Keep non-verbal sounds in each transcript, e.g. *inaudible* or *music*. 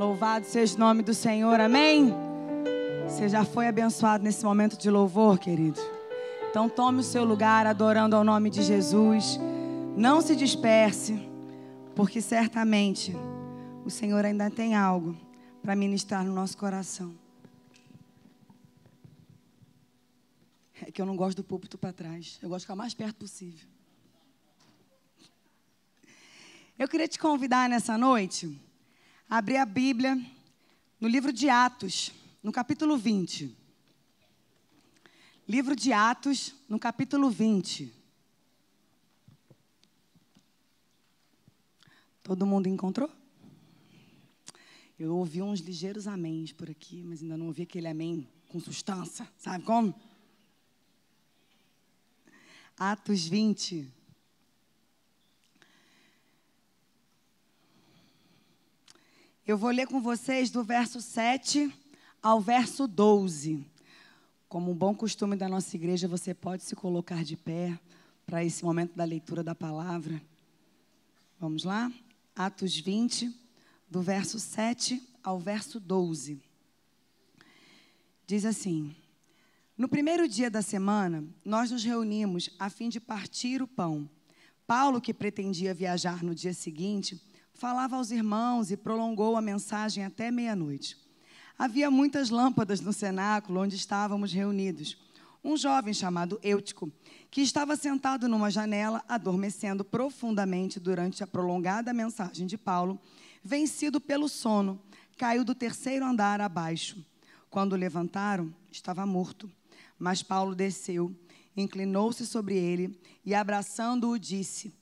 Louvado seja o nome do Senhor, amém? Você já foi abençoado nesse momento de louvor, querido? Então tome o seu lugar adorando ao nome de Jesus. Não se disperse, porque certamente o Senhor ainda tem algo para ministrar no nosso coração. É que eu não gosto do púlpito para trás. Eu gosto de ficar mais perto possível. Eu queria te convidar nessa noite abrir a Bíblia no livro de Atos, no capítulo 20. Livro de Atos, no capítulo 20. Todo mundo encontrou? Eu ouvi uns ligeiros améns por aqui, mas ainda não ouvi aquele amém com substância. Sabe como? Atos 20. Eu vou ler com vocês do verso 7 ao verso 12. Como um bom costume da nossa igreja, você pode se colocar de pé para esse momento da leitura da palavra. Vamos lá? Atos 20, do verso 7 ao verso 12. Diz assim: No primeiro dia da semana, nós nos reunimos a fim de partir o pão. Paulo, que pretendia viajar no dia seguinte, falava aos irmãos e prolongou a mensagem até meia-noite. Havia muitas lâmpadas no cenáculo onde estávamos reunidos. Um jovem chamado Eutico, que estava sentado numa janela, adormecendo profundamente durante a prolongada mensagem de Paulo, vencido pelo sono, caiu do terceiro andar abaixo. Quando o levantaram, estava morto. Mas Paulo desceu, inclinou-se sobre ele e, abraçando-o, disse: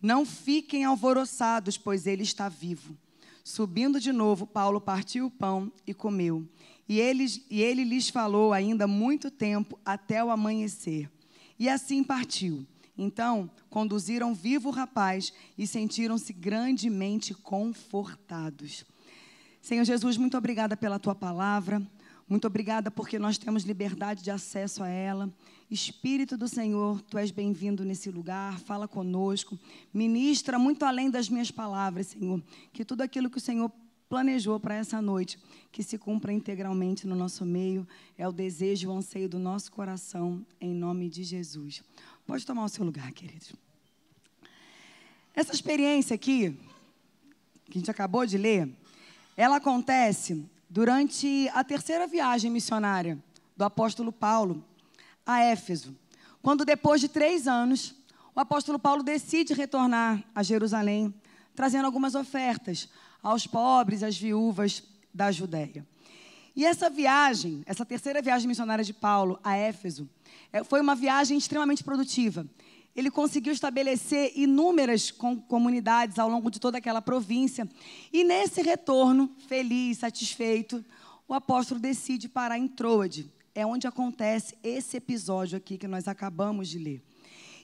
não fiquem alvoroçados, pois ele está vivo. Subindo de novo, Paulo partiu o pão e comeu. E ele, e ele lhes falou ainda muito tempo, até o amanhecer. E assim partiu. Então, conduziram vivo o rapaz e sentiram-se grandemente confortados. Senhor Jesus, muito obrigada pela tua palavra. Muito obrigada porque nós temos liberdade de acesso a ela. Espírito do Senhor, tu és bem-vindo nesse lugar, fala conosco, ministra muito além das minhas palavras, Senhor. Que tudo aquilo que o Senhor planejou para essa noite, que se cumpra integralmente no nosso meio, é o desejo e o anseio do nosso coração, em nome de Jesus. Pode tomar o seu lugar, queridos. Essa experiência aqui, que a gente acabou de ler, ela acontece durante a terceira viagem missionária do apóstolo Paulo a Éfeso, quando depois de três anos, o apóstolo Paulo decide retornar a Jerusalém, trazendo algumas ofertas aos pobres, às viúvas da Judéia. E essa viagem, essa terceira viagem missionária de Paulo a Éfeso, é, foi uma viagem extremamente produtiva. Ele conseguiu estabelecer inúmeras comunidades ao longo de toda aquela província. E nesse retorno, feliz, satisfeito, o apóstolo decide parar em Troade. É onde acontece esse episódio aqui que nós acabamos de ler.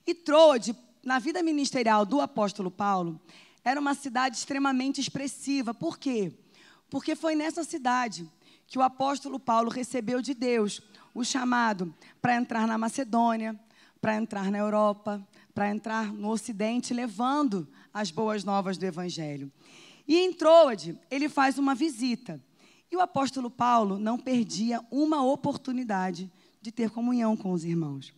E Troade, na vida ministerial do apóstolo Paulo, era uma cidade extremamente expressiva. Por quê? Porque foi nessa cidade que o apóstolo Paulo recebeu de Deus o chamado para entrar na Macedônia, para entrar na Europa, para entrar no Ocidente, levando as boas novas do Evangelho. E em Troade, ele faz uma visita. E o apóstolo Paulo não perdia uma oportunidade de ter comunhão com os irmãos.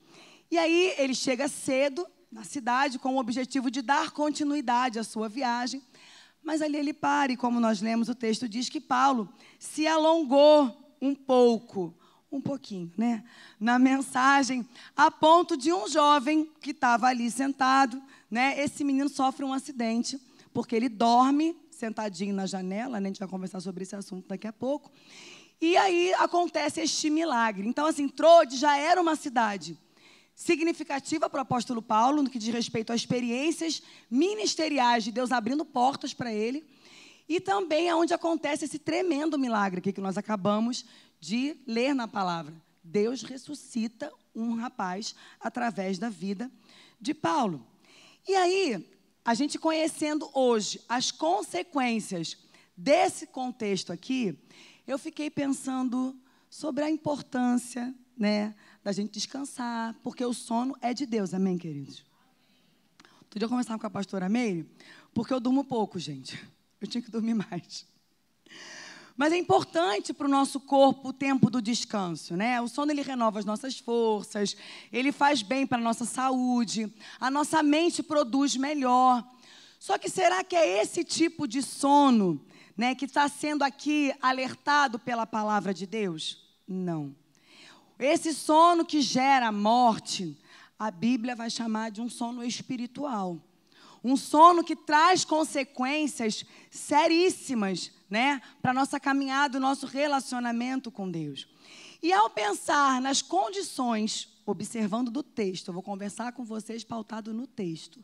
E aí ele chega cedo na cidade com o objetivo de dar continuidade à sua viagem. Mas ali ele para, e como nós lemos o texto, diz que Paulo se alongou um pouco um pouquinho, né? Na mensagem, a ponto de um jovem que estava ali sentado, né? Esse menino sofre um acidente, porque ele dorme sentadinho na janela, né? A gente vai conversar sobre esse assunto daqui a pouco. E aí acontece este milagre. Então, assim, Trode já era uma cidade significativa para o apóstolo Paulo, no que diz respeito a experiências ministeriais de Deus abrindo portas para ele. E também é onde acontece esse tremendo milagre aqui que nós acabamos de ler na palavra. Deus ressuscita um rapaz através da vida de Paulo. E aí, a gente conhecendo hoje as consequências desse contexto aqui, eu fiquei pensando sobre a importância, né, da gente descansar, porque o sono é de Deus, amém, queridos? Outro dia com a pastora Meire, porque eu durmo pouco, gente. Eu tinha que dormir mais. Mas é importante para o nosso corpo o tempo do descanso, né? O sono ele renova as nossas forças, ele faz bem para a nossa saúde, a nossa mente produz melhor. Só que será que é esse tipo de sono, né, que está sendo aqui alertado pela palavra de Deus? Não. Esse sono que gera morte, a Bíblia vai chamar de um sono espiritual. Um sono que traz consequências seríssimas, né, para nossa caminhada, o nosso relacionamento com Deus. E ao pensar nas condições, observando do texto, eu vou conversar com vocês pautado no texto,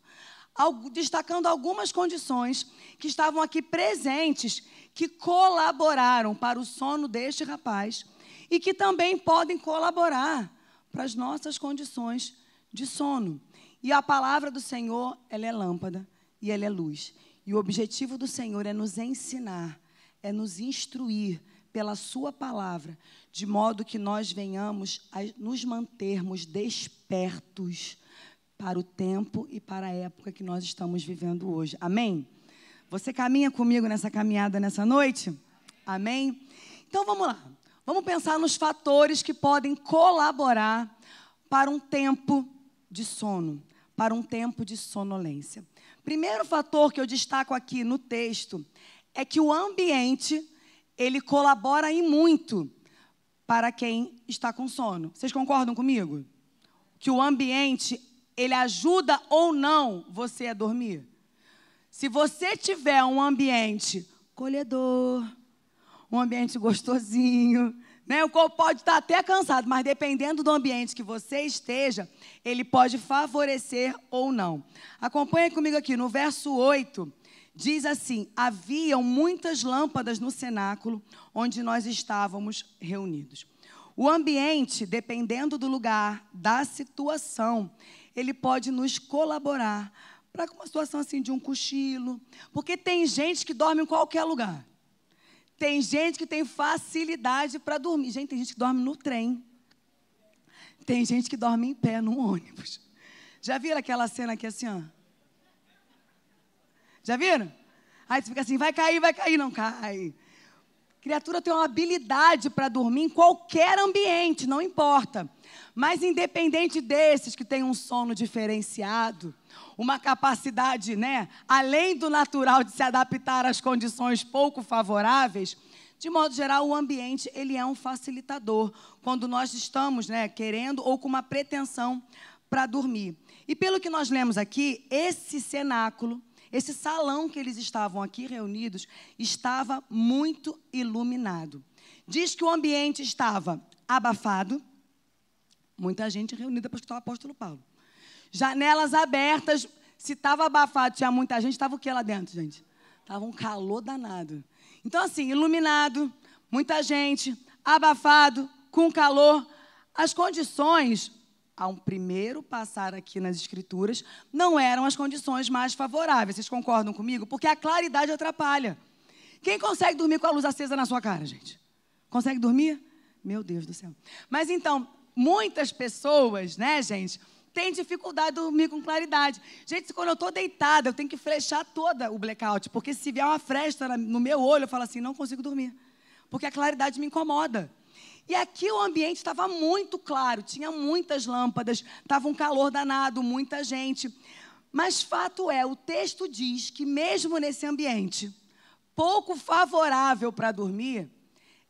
destacando algumas condições que estavam aqui presentes, que colaboraram para o sono deste rapaz e que também podem colaborar para as nossas condições de sono. E a palavra do Senhor, ela é lâmpada e ela é luz. E o objetivo do Senhor é nos ensinar, é nos instruir pela sua palavra, de modo que nós venhamos a nos mantermos despertos para o tempo e para a época que nós estamos vivendo hoje. Amém? Você caminha comigo nessa caminhada nessa noite? Amém? Então vamos lá. Vamos pensar nos fatores que podem colaborar para um tempo de sono para um tempo de sonolência. Primeiro fator que eu destaco aqui no texto é que o ambiente ele colabora em muito para quem está com sono. Vocês concordam comigo? Que o ambiente ele ajuda ou não você a dormir? Se você tiver um ambiente colhedor, um ambiente gostosinho, né? O corpo pode estar até cansado, mas dependendo do ambiente que você esteja, ele pode favorecer ou não. Acompanhe comigo aqui no verso 8. Diz assim: Haviam muitas lâmpadas no cenáculo onde nós estávamos reunidos. O ambiente, dependendo do lugar, da situação, ele pode nos colaborar para uma situação assim de um cochilo, porque tem gente que dorme em qualquer lugar. Tem gente que tem facilidade para dormir. Gente, tem gente que dorme no trem. Tem gente que dorme em pé no ônibus. Já viram aquela cena aqui assim, ó? Já viram? Aí você fica assim, vai cair, vai cair, não cai. Criatura tem uma habilidade para dormir em qualquer ambiente, não importa. Mas independente desses que têm um sono diferenciado, uma capacidade, né, além do natural de se adaptar às condições pouco favoráveis, de modo geral, o ambiente ele é um facilitador quando nós estamos, né, querendo ou com uma pretensão para dormir. E pelo que nós lemos aqui, esse cenáculo, esse salão que eles estavam aqui reunidos, estava muito iluminado. Diz que o ambiente estava abafado, muita gente reunida para escutar o apóstolo Paulo janelas abertas. Se estava abafado, tinha muita gente, estava o que lá dentro, gente? Estava um calor danado. Então, assim, iluminado, muita gente, abafado, com calor. As condições, a um primeiro passar aqui nas escrituras, não eram as condições mais favoráveis. Vocês concordam comigo? Porque a claridade atrapalha. Quem consegue dormir com a luz acesa na sua cara, gente? Consegue dormir? Meu Deus do céu. Mas então, muitas pessoas, né, gente, tem dificuldade de dormir com claridade. Gente, quando eu estou deitada, eu tenho que flechar toda o blackout, porque se vier uma fresta no meu olho, eu falo assim, não consigo dormir, porque a claridade me incomoda. E aqui o ambiente estava muito claro, tinha muitas lâmpadas, estava um calor danado, muita gente. Mas fato é, o texto diz que mesmo nesse ambiente pouco favorável para dormir,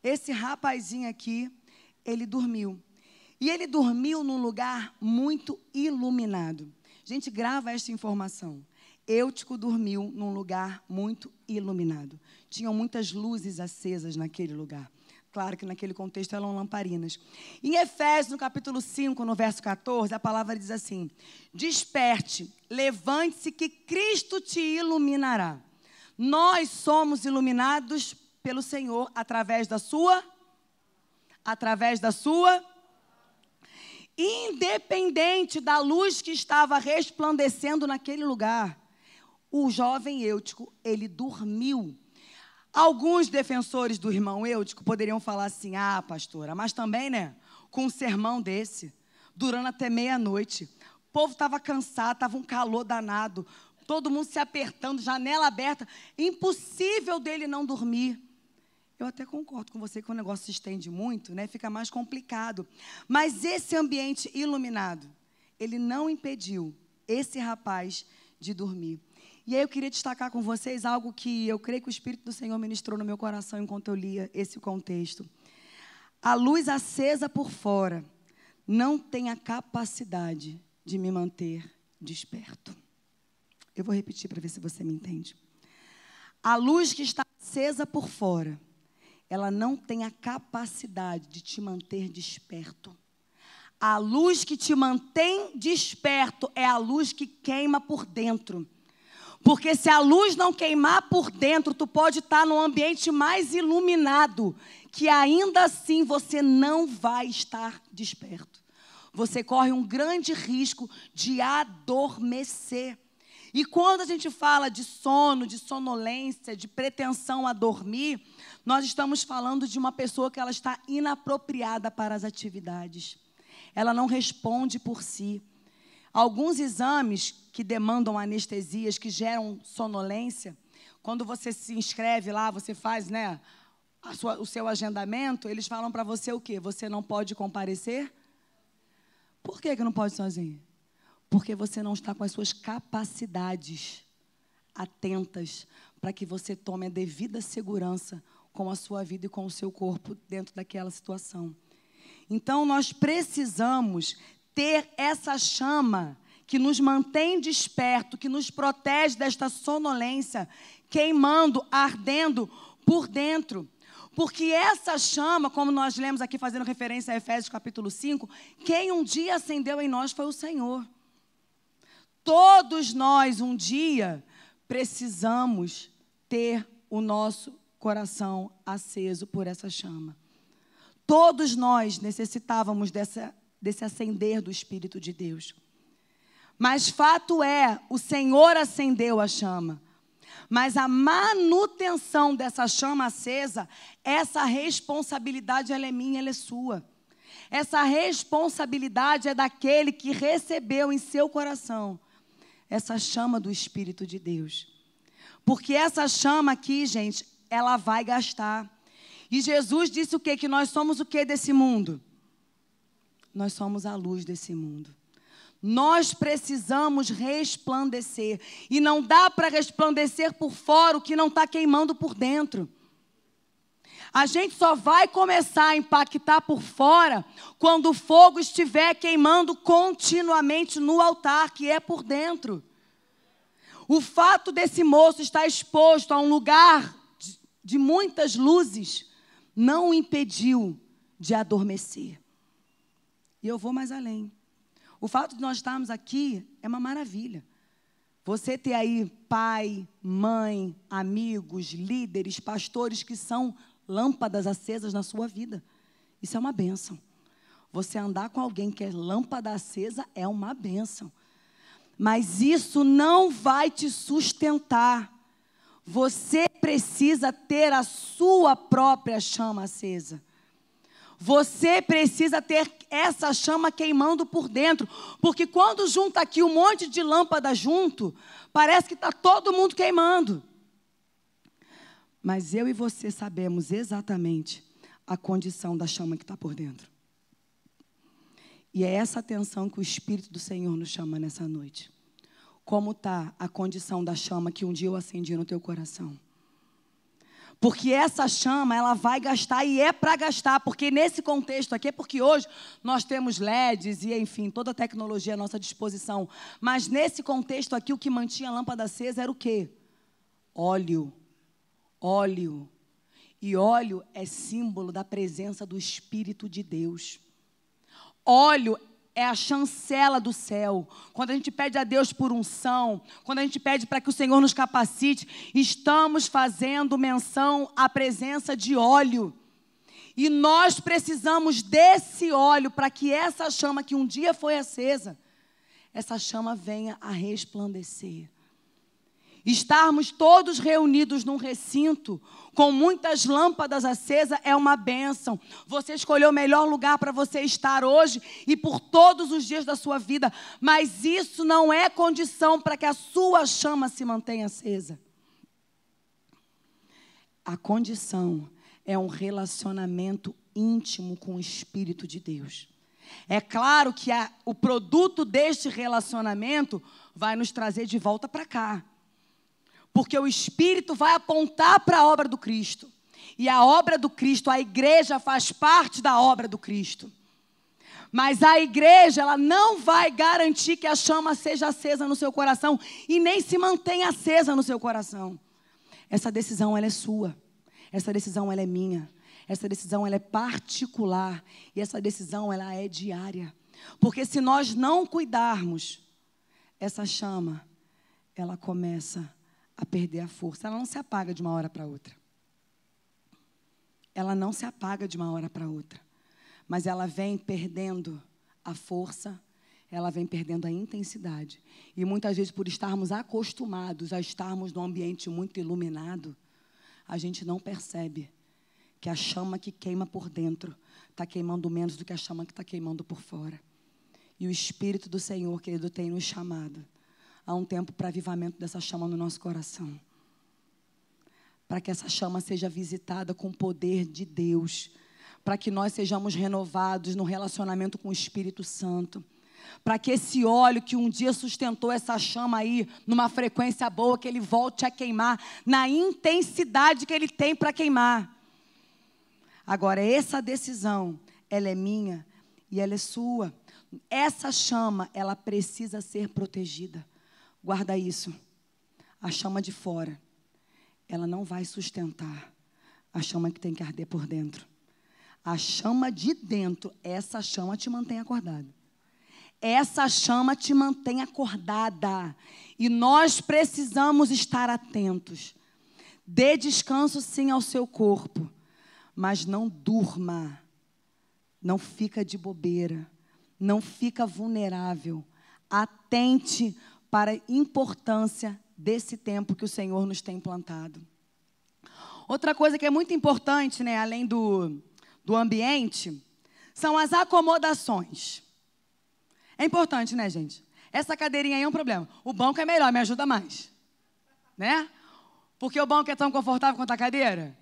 esse rapazinho aqui, ele dormiu. E ele dormiu num lugar muito iluminado. Gente, grava esta informação. Eutico dormiu num lugar muito iluminado. Tinham muitas luzes acesas naquele lugar. Claro que naquele contexto eram lamparinas. Em Efésios, no capítulo 5, no verso 14, a palavra diz assim: Desperte, levante-se, que Cristo te iluminará. Nós somos iluminados pelo Senhor através da sua através da sua independente da luz que estava resplandecendo naquele lugar, o jovem Eutico, ele dormiu. Alguns defensores do irmão Eutico poderiam falar assim: ah, pastora, mas também, né, com um sermão desse, durando até meia-noite. O povo estava cansado, estava um calor danado, todo mundo se apertando, janela aberta, impossível dele não dormir. Eu até concordo com você que o negócio se estende muito, né? Fica mais complicado. Mas esse ambiente iluminado, ele não impediu esse rapaz de dormir. E aí eu queria destacar com vocês algo que eu creio que o Espírito do Senhor ministrou no meu coração enquanto eu lia esse contexto. A luz acesa por fora não tem a capacidade de me manter desperto. Eu vou repetir para ver se você me entende. A luz que está acesa por fora, ela não tem a capacidade de te manter desperto. A luz que te mantém desperto é a luz que queima por dentro. Porque se a luz não queimar por dentro, tu pode estar num ambiente mais iluminado, que ainda assim você não vai estar desperto. Você corre um grande risco de adormecer. E quando a gente fala de sono, de sonolência, de pretensão a dormir, nós estamos falando de uma pessoa que ela está inapropriada para as atividades. Ela não responde por si. Alguns exames que demandam anestesias, que geram sonolência, quando você se inscreve lá, você faz, né, sua, o seu agendamento, eles falam para você o quê? Você não pode comparecer? Por que, que não pode sozinho? Porque você não está com as suas capacidades atentas para que você tome a devida segurança com a sua vida e com o seu corpo dentro daquela situação. Então, nós precisamos ter essa chama que nos mantém desperto, que nos protege desta sonolência, queimando, ardendo por dentro. Porque essa chama, como nós lemos aqui fazendo referência a Efésios capítulo 5, quem um dia acendeu em nós foi o Senhor. Todos nós um dia precisamos ter o nosso coração aceso por essa chama. Todos nós necessitávamos dessa desse acender do Espírito de Deus. Mas fato é, o Senhor acendeu a chama. Mas a manutenção dessa chama acesa, essa responsabilidade ela é minha, ela é sua. Essa responsabilidade é daquele que recebeu em seu coração essa chama do Espírito de Deus. Porque essa chama aqui, gente, ela vai gastar. E Jesus disse o quê? Que nós somos o que desse mundo? Nós somos a luz desse mundo. Nós precisamos resplandecer. E não dá para resplandecer por fora o que não está queimando por dentro. A gente só vai começar a impactar por fora quando o fogo estiver queimando continuamente no altar, que é por dentro. O fato desse moço estar exposto a um lugar de, muitas luzes não o impediu de adormecer. E eu vou mais além. O fato de nós estarmos aqui é uma maravilha. Você ter aí pai, mãe, amigos, líderes, pastores que são lâmpadas acesas na sua vida. Isso é uma bênção. Você andar com alguém que é lâmpada acesa é uma bênção. Mas isso não vai te sustentar. Você precisa ter a sua própria chama acesa. Você precisa ter essa chama queimando por dentro, porque quando junta aqui um monte de lâmpada junto, parece que está todo mundo queimando. Mas eu e você sabemos exatamente a condição da chama que está por dentro. E é essa atenção que o Espírito do Senhor nos chama nessa noite. Como está a condição da chama que um dia eu acendi no teu coração? Porque essa chama, ela vai gastar e é para gastar, porque nesse contexto aqui, é porque hoje nós temos LEDs e, enfim, toda a tecnologia à nossa disposição. Mas nesse contexto aqui, o que mantinha a lâmpada acesa era o quê? Óleo. Óleo. E óleo é símbolo da presença do Espírito de Deus. Óleo é a chancela do céu. Quando a gente pede a Deus por unção, quando a gente pede para que o Senhor nos capacite, estamos fazendo menção à presença de óleo. E nós precisamos desse óleo para que essa chama que um dia foi acesa, essa chama venha a resplandecer. Estarmos todos reunidos num recinto com muitas lâmpadas acesas é uma bênção. Você escolheu o melhor lugar para você estar hoje e por todos os dias da sua vida, mas isso não é condição para que a sua chama se mantenha acesa. A condição é um relacionamento íntimo com o Espírito de Deus. É claro que a, o produto deste relacionamento vai nos trazer de volta para cá. Porque o Espírito vai apontar para a obra do Cristo. E a obra do Cristo, a igreja faz parte da obra do Cristo. Mas a igreja, ela não vai garantir que a chama seja acesa no seu coração e nem se mantenha acesa no seu coração. Essa decisão ela é sua. Essa decisão ela é minha. Essa decisão ela é particular e essa decisão ela é diária. Porque se nós não cuidarmos, essa chama ela começa a perder a força. Ela não se apaga de uma hora para outra. Ela não se apaga de uma hora para outra mas ela vem perdendo a força, ela vem perdendo a intensidade. E muitas vezes, por estarmos acostumados a estarmos num ambiente muito iluminado, a gente não percebe que a chama que queima por dentro está queimando menos do que a chama que está queimando por fora. E o Espírito do Senhor, querido, tem nos chamado a um tempo para avivamento dessa chama no nosso coração. Para que essa chama seja visitada com o poder de Deus para que nós sejamos renovados no relacionamento com o Espírito Santo. Para que esse óleo que um dia sustentou essa chama aí, numa frequência boa, que ele volte a queimar, na intensidade que ele tem para queimar. Agora, essa decisão, ela é minha e ela é sua. Essa chama, ela precisa ser protegida. Guarda isso. A chama de fora, ela não vai sustentar a chama que tem que arder por dentro. A chama de dentro, essa chama te mantém acordado. Essa chama te mantém acordada. E nós precisamos estar atentos. Dê descanso sim ao seu corpo, mas não durma. Não fica de bobeira, não fica vulnerável. Atente para a importância desse tempo que o Senhor nos tem plantado. Outra coisa que é muito importante, né, além do do ambiente são as acomodações. É importante, né, gente? Essa cadeirinha aí é um problema. O banco é melhor, me ajuda mais. Né? Porque o banco é tão confortável quanto a cadeira?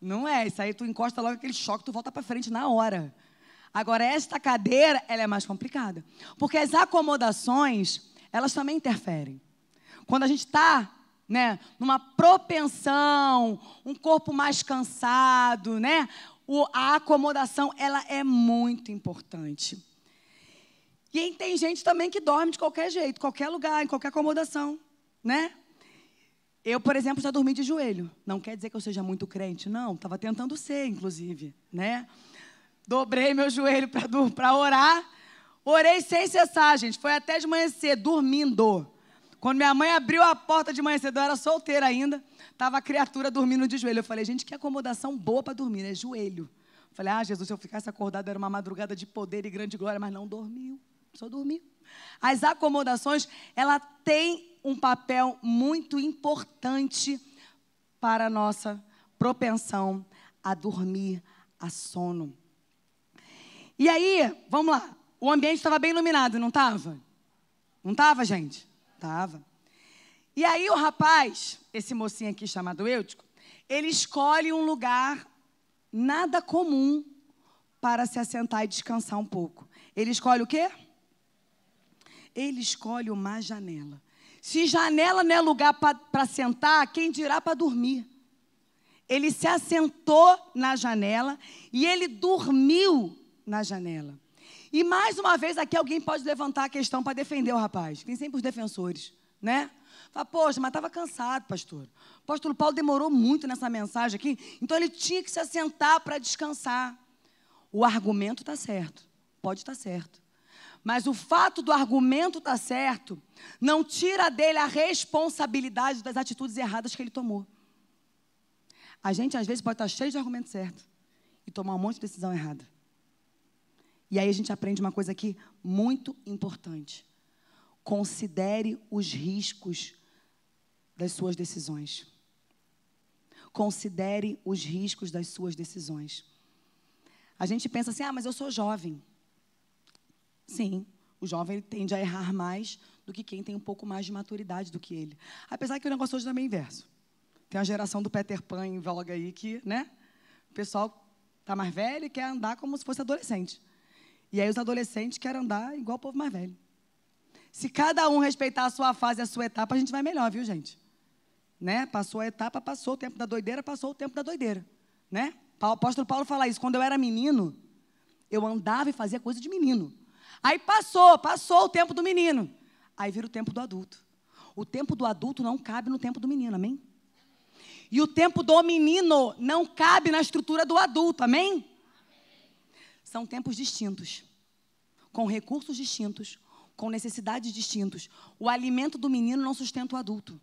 Não é. Isso aí tu encosta logo aquele choque, tu volta para frente na hora. Agora, esta cadeira, ela é mais complicada. Porque as acomodações, elas também interferem. Quando a gente está né, numa propensão, um corpo mais cansado, né? o, a acomodação ela é muito importante. E tem gente também que dorme de qualquer jeito, qualquer lugar, em qualquer acomodação, né? Eu, por exemplo, já dormi de joelho. Não quer dizer que eu seja muito crente, não. Estava tentando ser, inclusive, né? Dobrei meu joelho para orar. Orei sem cessar, gente. Foi até de manhã cedo, dormindo. Quando minha mãe abriu a porta de manhã cedo, eu era solteira ainda. Tava a criatura dormindo de joelho. Eu falei, gente, que acomodação boa para dormir, né? Joelho. Eu falei, ah, Jesus, se eu ficasse acordado, era uma madrugada de poder e grande glória, mas não dormiu. Só dormiu. As acomodações, ela tem um papel muito importante para a nossa propensão a dormir, a sono. E aí, vamos lá. O ambiente estava bem iluminado, não estava? Não estava, gente? Estava. E aí o rapaz, esse mocinho aqui chamado Eutico, ele escolhe um lugar nada comum para se assentar e descansar um pouco. Ele escolhe o quê? Ele escolhe uma janela. Se janela não é lugar para sentar, quem dirá para dormir? Ele se assentou na janela e ele dormiu na janela. E mais uma vez aqui alguém pode levantar a questão para defender o rapaz. Tem sempre os defensores, né? Fala, poxa, mas estava cansado, pastor. O apóstolo Paulo demorou muito nessa mensagem aqui, então ele tinha que se assentar para descansar. O argumento está certo, pode estar tá certo. Mas o fato do argumento estar tá certo não tira dele a responsabilidade das atitudes erradas que ele tomou. A gente, às vezes, pode estar tá cheio de argumento certo e tomar um monte de decisão errada. E aí a gente aprende uma coisa aqui muito importante. Considere os riscos das suas decisões. Considere os riscos das suas decisões. A gente pensa assim: ah, mas eu sou jovem. Sim, o jovem tende a errar mais do que quem tem um pouco mais de maturidade do que ele. Apesar que o negócio hoje também é inverso. Tem a geração do Peter Pan em voga aí que, né? pessoal tá mais velho e quer andar como se fosse adolescente. E aí os adolescentes querem andar igual o povo mais velho. Se cada um respeitar a sua fase, a sua etapa, a gente vai melhor, viu, gente? Né? Passou a etapa, passou o tempo da doideira, passou o tempo da doideira, né? O apóstolo Paulo fala isso. Quando eu era menino, eu andava e fazia coisa de menino. Aí passou, passou o tempo do menino. Aí vira o tempo do adulto. O tempo do adulto não cabe no tempo do menino, amém? E o tempo do menino não cabe na estrutura do adulto, amém? São tempos distintos, com recursos distintos, com necessidades distintos. O alimento do menino não sustenta o adulto.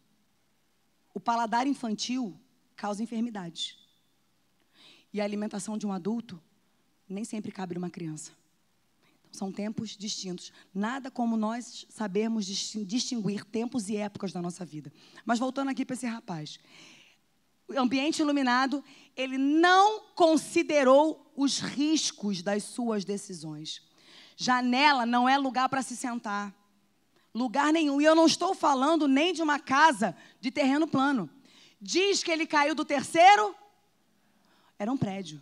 O paladar infantil causa enfermidades. E a alimentação de um adulto nem sempre cabe numa criança. Então, são tempos distintos. Nada como nós sabermos distinguir tempos e épocas da nossa vida. Mas voltando aqui para esse rapaz. Ambiente iluminado, ele não considerou os riscos das suas decisões. Janela não é lugar para se sentar. Lugar nenhum. E eu não estou falando nem de uma casa de terreno plano. Diz que ele caiu do terceiro. Era um prédio.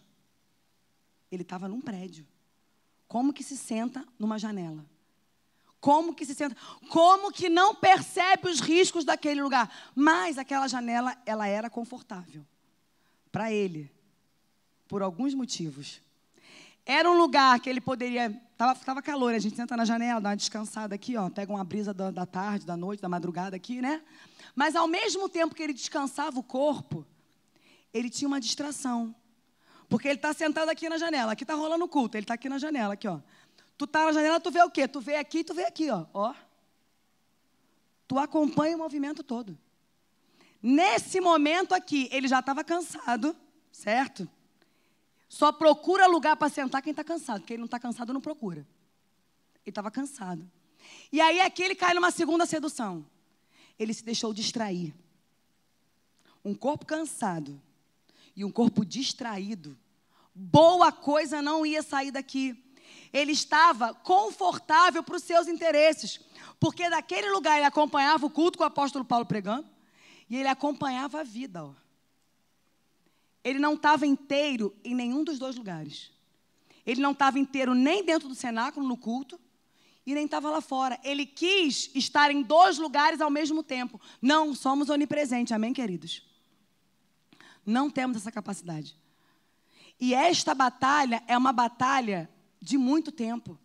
Ele estava num prédio. Como que se senta numa janela? Como que se senta? Como que não percebe os riscos daquele lugar? Mas aquela janela, ela era confortável para ele, por alguns motivos. Era um lugar que ele poderia. Tava, tava calor, a gente senta na janela, dá uma descansada aqui, ó, pega uma brisa da, da tarde, da noite, da madrugada aqui, né? Mas ao mesmo tempo que ele descansava o corpo, ele tinha uma distração. Porque ele está sentado aqui na janela, aqui está rolando o culto, ele está aqui na janela, aqui, ó. Tu tá na janela, tu vê o quê? Tu vê aqui, tu vê aqui, ó. ó. Tu acompanha o movimento todo. Nesse momento aqui, ele já estava cansado, certo? Só procura lugar para sentar quem está cansado, ele não está cansado, não procura. Ele estava cansado. E aí aqui ele cai numa segunda sedução. Ele se deixou distrair. Um corpo cansado e um corpo distraído. Boa coisa não ia sair daqui. Ele estava confortável para os seus interesses. Porque daquele lugar ele acompanhava o culto com o apóstolo Paulo pregando. E ele acompanhava a vida. Ó ele não estava inteiro em nenhum dos dois lugares. Ele não estava inteiro nem dentro do cenáculo, no culto, e nem estava lá fora. Ele quis estar em dois lugares ao mesmo tempo. Não somos onipresentes, amém, queridos? Não temos essa capacidade. E esta batalha é uma batalha de muito tempo,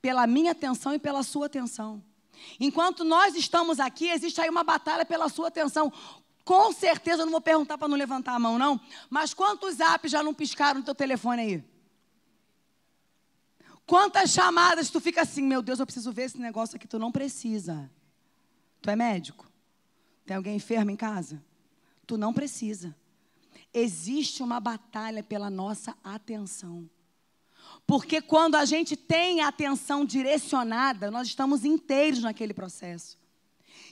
pela minha atenção e pela sua atenção. Enquanto nós estamos aqui, existe aí uma batalha pela sua atenção. Com certeza, eu não vou perguntar para não levantar a mão, não. Mas quantos apps já não piscaram no teu telefone aí? Quantas chamadas tu fica assim, meu Deus, eu preciso ver esse negócio aqui, tu não precisa. Tu é médico? Tem alguém enfermo em casa? Tu não precisa. Existe uma batalha pela nossa atenção. Porque quando a gente tem a atenção direcionada, nós estamos inteiros naquele processo.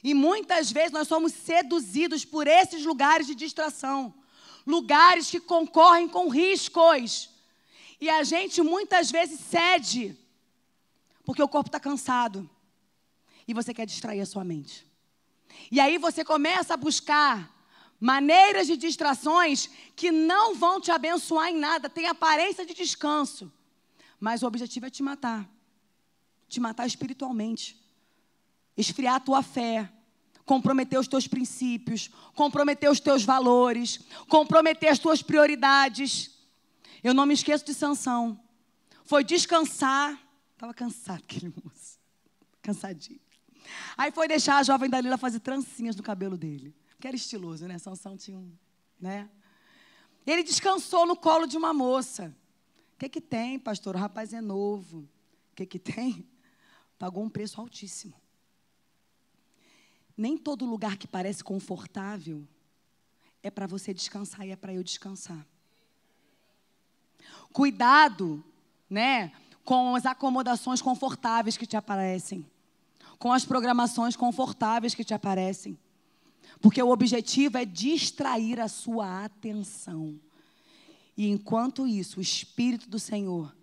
E muitas vezes nós somos seduzidos por esses lugares de distração, lugares que concorrem com riscos. E a gente muitas vezes cede, porque o corpo está cansado e você quer distrair a sua mente. E aí você começa a buscar maneiras de distrações que não vão te abençoar em nada, tem aparência de descanso, mas o objetivo é te matar te matar espiritualmente esfriar a tua fé, comprometer os teus princípios, comprometer os teus valores, comprometer as tuas prioridades. Eu não me esqueço de Sansão. Foi descansar. Estava cansado aquele moço. Cansadinho. Aí foi deixar a jovem Dalila fazer trancinhas no cabelo dele. Que era estiloso, né? Sansão tinha um, né? Ele descansou no colo de uma moça. O que que tem, pastor? O rapaz é novo. O que que tem? Pagou um preço altíssimo nem todo lugar que parece confortável é para você descansar e é para eu descansar. Cuidado, né, com as acomodações confortáveis que te aparecem, com as programações confortáveis que te aparecem. Porque o objetivo é distrair a sua atenção. E enquanto isso, o Espírito do Senhor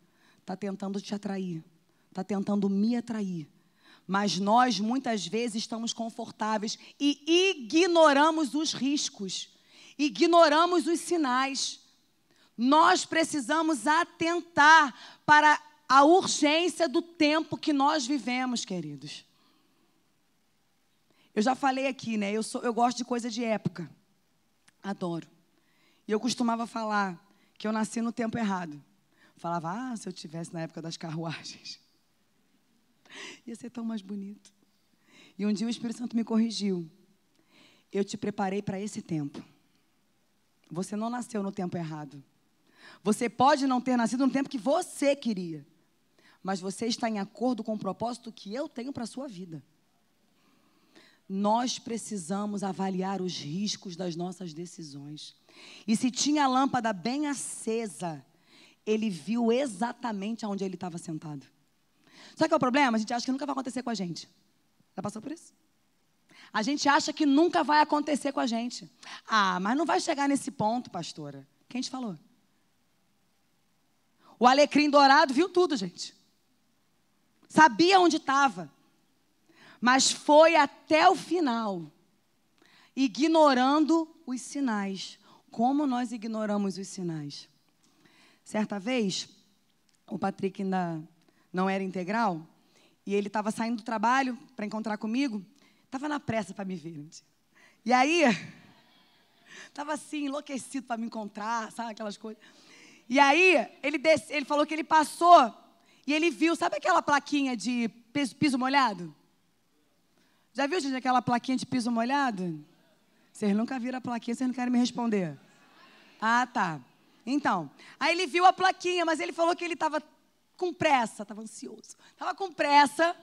está tentando te atrair, está tentando me atrair mas nós muitas vezes estamos confortáveis e ignoramos os riscos, ignoramos os sinais. nós precisamos atentar para a urgência do tempo que nós vivemos, queridos. Eu já falei aqui, né? Eu, sou, eu gosto de coisa de época. Adoro. E eu costumava falar que eu nasci no tempo errado. Falava, ah, se eu tivesse na época das carruagens, *laughs* ia ser tão mais bonito. E um dia o Espírito Santo me corrigiu. Eu te preparei para esse tempo. Você não nasceu no tempo errado. Você pode não ter nascido no tempo que você queria, mas você está em acordo com o propósito que eu tenho para a sua vida. Nós precisamos avaliar os riscos das nossas decisões. E se tinha a lâmpada bem acesa, ele viu exatamente aonde ele estava sentado. Sabe qual é o problema? A gente acha que nunca vai acontecer com a gente. Já passou por isso? A gente acha que nunca vai acontecer com a gente. Ah, mas não vai chegar nesse ponto, pastora. Quem te falou? O alecrim dourado viu tudo, gente. Sabia onde estava. Mas foi até o final, ignorando os sinais. Como nós ignoramos os sinais? Certa vez, o Patrick ainda não era integral, e ele estava saindo do trabalho para encontrar comigo, estava na pressa para me ver. E aí, *laughs* estava assim, enlouquecido para me encontrar, sabe aquelas coisas. E aí, ele, desse, ele falou que ele passou e ele viu, sabe aquela plaquinha de piso, piso molhado? Já viu, gente, aquela plaquinha de piso molhado? Vocês nunca viram a plaquinha, vocês não querem me responder. Ah, tá. Então, aí ele viu a plaquinha, mas ele falou que ele estava com pressa, estava ansioso. Estava com pressa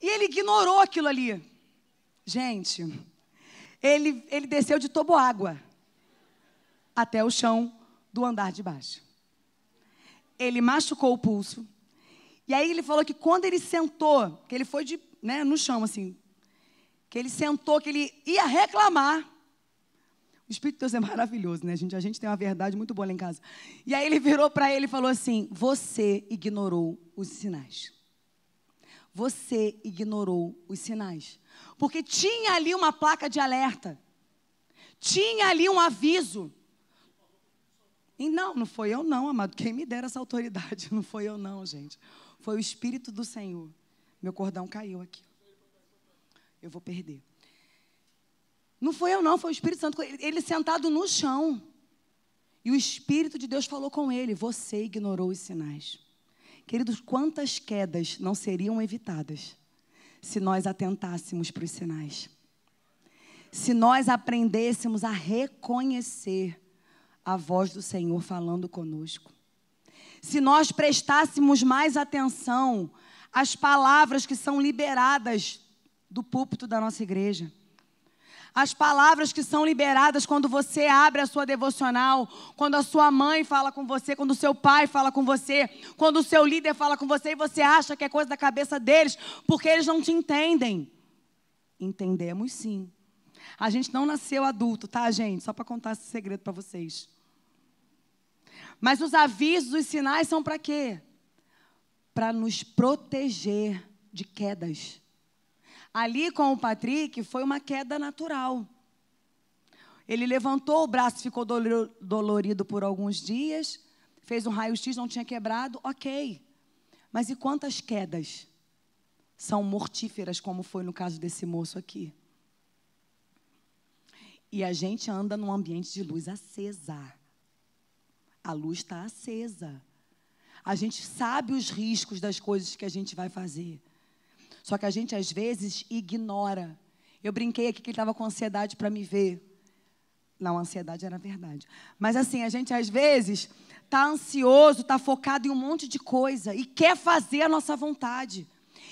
e ele ignorou aquilo ali. Gente, ele, ele desceu de toboágua até o chão do andar de baixo. Ele machucou o pulso. E aí ele falou que quando ele sentou, que ele foi de, né, no chão assim, que ele sentou, que ele ia reclamar, o Espírito de Deus é maravilhoso, né, gente? A gente tem uma verdade muito boa lá em casa. E aí ele virou para ele e falou assim: Você ignorou os sinais. Você ignorou os sinais. Porque tinha ali uma placa de alerta. Tinha ali um aviso. E não, não foi eu não, amado. Quem me dera essa autoridade? *laughs* Não foi eu não, gente. Foi o Espírito do Senhor. Meu cordão caiu aqui. Eu vou perder. Não foi eu, não, foi o Espírito Santo. Ele sentado no chão. E o Espírito de Deus falou com ele: Você ignorou os sinais. Queridos, quantas quedas não seriam evitadas se nós atentássemos para os sinais? Se nós aprendêssemos a reconhecer a voz do Senhor falando conosco. Se nós prestássemos mais atenção às palavras que são liberadas do púlpito da nossa igreja. As palavras que são liberadas quando você abre a sua devocional, quando a sua mãe fala com você, quando o seu pai fala com você, quando o seu líder fala com você e você acha que é coisa da cabeça deles, porque eles não te entendem. Entendemos sim. A gente não nasceu adulto, tá, gente? Só para contar esse segredo para vocês. Mas os avisos, os sinais são para quê? Para nos proteger de quedas. Ali com o Patrick foi uma queda natural. Ele levantou o braço, ficou dolorido por alguns dias, fez um raio-x, não tinha quebrado, ok. Mas e quantas quedas são mortíferas, como foi no caso desse moço aqui? E a gente anda num ambiente de luz acesa. A luz está acesa. A gente sabe os riscos das coisas que a gente vai fazer. Só que a gente às vezes ignora. Eu brinquei aqui que ele estava com ansiedade para me ver. Não, ansiedade era verdade. Mas assim, a gente às vezes está ansioso, está focado em um monte de coisa e quer fazer a nossa vontade.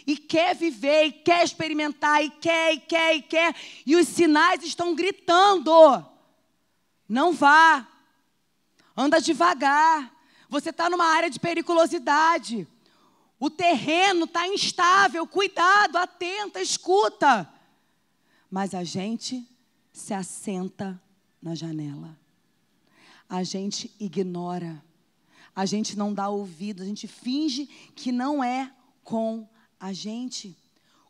E quer viver, e quer experimentar, e quer, e quer, e quer. E os sinais estão gritando. Não vá. Anda devagar. Você está numa área de periculosidade. O terreno está instável, cuidado, atenta, escuta. Mas a gente se assenta na janela. A gente ignora. A gente não dá ouvido, a gente finge que não é com a gente.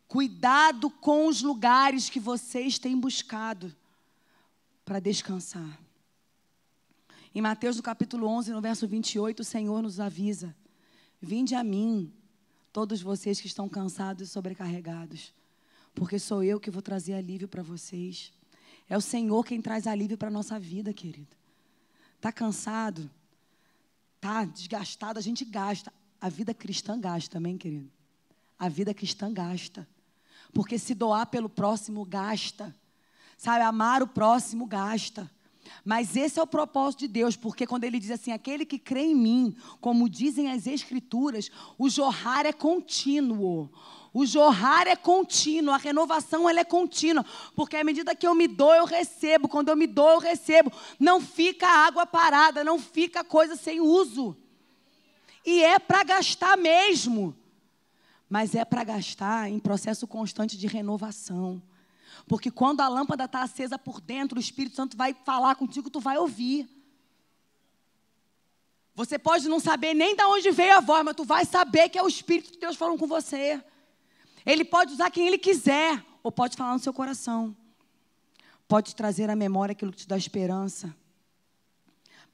Cuidado com os lugares que vocês têm buscado para descansar. Em Mateus, no capítulo 11, no verso 28, o Senhor nos avisa: Vinde a mim, todos vocês que estão cansados e sobrecarregados, porque sou eu que vou trazer alívio para vocês. É o Senhor quem traz alívio para a nossa vida, querido. Está cansado? Está desgastado? A gente gasta. A vida cristã gasta, também, querido? A vida cristã gasta. Porque se doar pelo próximo, gasta. Sabe, amar o próximo, gasta. Mas esse é o propósito de Deus, porque quando ele diz assim: aquele que crê em mim, como dizem as Escrituras, o jorrar é contínuo. O jorrar é contínuo, a renovação ela é contínua, porque à medida que eu me dou, eu recebo, quando eu me dou, eu recebo. Não fica água parada, não fica coisa sem uso. E é para gastar mesmo, mas é para gastar em processo constante de renovação. Porque quando a lâmpada está acesa por dentro, o Espírito Santo vai falar contigo, tu vai ouvir. Você pode não saber nem de onde veio a voz, mas tu vai saber que é o Espírito de Deus falando com você. Ele pode usar quem ele quiser, ou pode falar no seu coração. Pode trazer à memória aquilo que te dá esperança.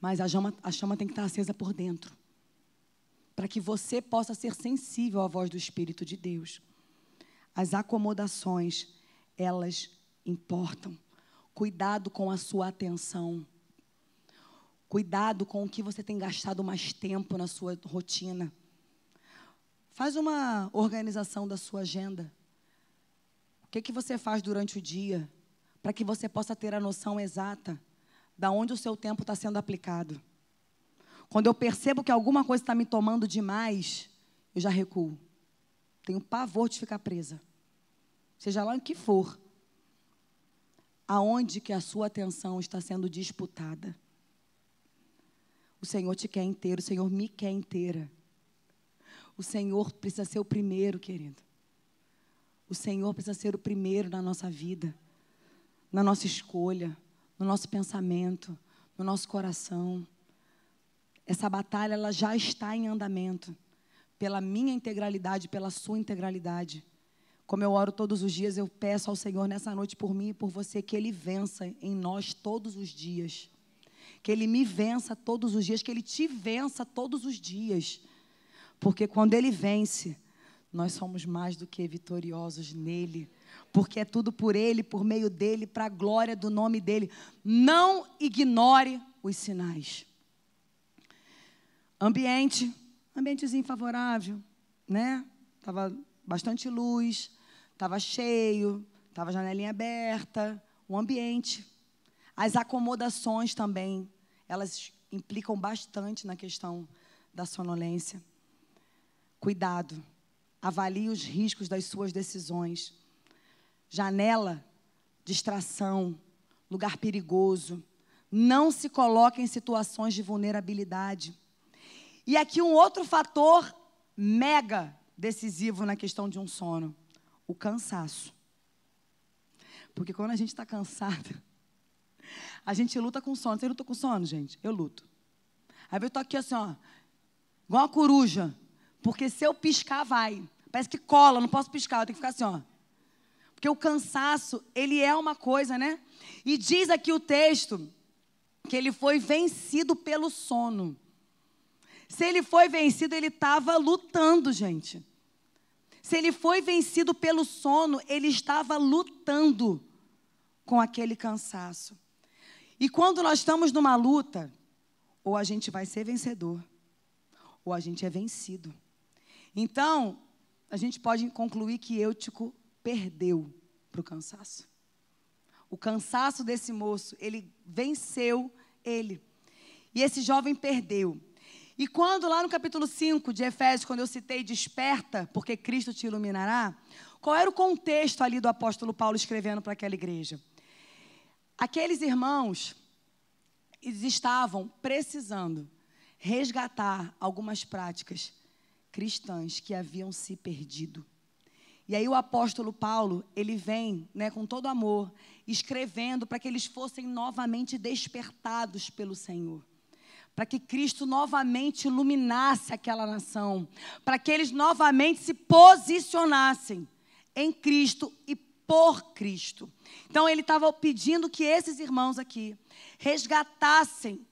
Mas a chama, a chama tem que estar acesa por dentro. Para que você possa ser sensível à voz do Espírito de Deus. As acomodações elas importam. Cuidado com a sua atenção. Cuidado com o que você tem gastado mais tempo na sua rotina. Faz uma organização da sua agenda. O que, que você faz durante o dia para que você possa ter a noção exata da onde o seu tempo está sendo aplicado. Quando eu percebo que alguma coisa está me tomando demais, eu já recuo. Tenho pavor de ficar presa seja lá o que for, aonde que a sua atenção está sendo disputada. O Senhor te quer inteiro, o Senhor me quer inteira. O Senhor precisa ser o primeiro, querido. O Senhor precisa ser o primeiro na nossa vida, na nossa escolha, no nosso pensamento, no nosso coração. Essa batalha ela já está em andamento pela minha integralidade, pela sua integralidade. Como eu oro todos os dias, eu peço ao Senhor nessa noite por mim e por você que Ele vença em nós todos os dias. Que Ele me vença todos os dias, que Ele te vença todos os dias. Porque quando Ele vence, nós somos mais do que vitoriosos nele. Porque é tudo por Ele, por meio dEle, para a glória do nome dEle. Não ignore os sinais. Ambiente, ambientezinho favorável, né? Tava bastante luz, estava cheio, estava janelinha aberta, o ambiente. As acomodações também, elas implicam bastante na questão da sonolência. Cuidado, avalie os riscos das suas decisões. Janela, distração, lugar perigoso. Não se coloque em situações de vulnerabilidade. E aqui um outro fator mega decisivo na questão de um sono: o cansaço. Porque quando a gente está cansado, *laughs* a gente luta com sono. Você luta com sono, gente? Eu luto. Aí eu estou aqui assim, ó, igual uma coruja. Porque se eu piscar, vai. Parece que cola, não posso piscar, eu tenho que ficar assim, ó. Porque o cansaço, ele é uma coisa, né? E diz aqui o texto que ele foi vencido pelo sono. Se ele foi vencido, ele estava lutando, gente. Se ele foi vencido pelo sono, ele estava lutando com aquele cansaço. E quando nós estamos numa luta, ou a gente vai ser vencedor, ou a gente é vencido. Então, a gente pode concluir que Eutico perdeu para o cansaço. O cansaço desse moço, ele venceu ele. E esse jovem perdeu. E quando lá no capítulo 5 de Efésios, quando eu citei desperta, porque Cristo te iluminará, qual era o contexto ali do apóstolo Paulo escrevendo para aquela igreja? Aqueles irmãos, estavam precisando resgatar algumas práticas cristãs que haviam se perdido. E aí o apóstolo Paulo, ele vem, né, com todo amor, escrevendo para que eles fossem novamente despertados pelo Senhor para que Cristo novamente iluminasse aquela nação, para que eles novamente se posicionassem em Cristo e por Cristo. Então ele estava pedindo que esses irmãos aqui resgatassem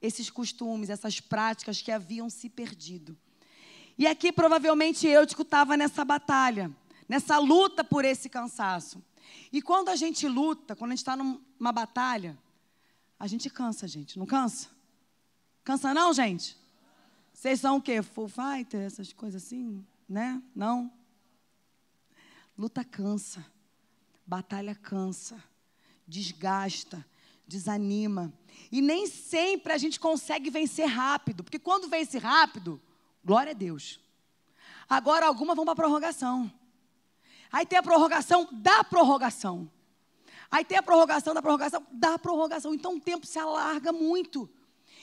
esses costumes, essas práticas que haviam se perdido. E aqui provavelmente Eutico estava nessa batalha, nessa luta por esse cansaço. E quando a gente luta, quando a gente está numa batalha, a gente cansa, gente, não cansa? Cansa não, gente? Vocês são o quê? Full fighter, essas coisas assim, né? Não? Luta cansa, batalha cansa, desgasta, desanima. E nem sempre a gente consegue vencer rápido, porque quando vence rápido, glória a Deus. Agora algumas vão para a prorrogação. Aí tem a prorrogação da prorrogação. Aí tem a prorrogação da prorrogação da prorrogação. Então o tempo se alarga muito.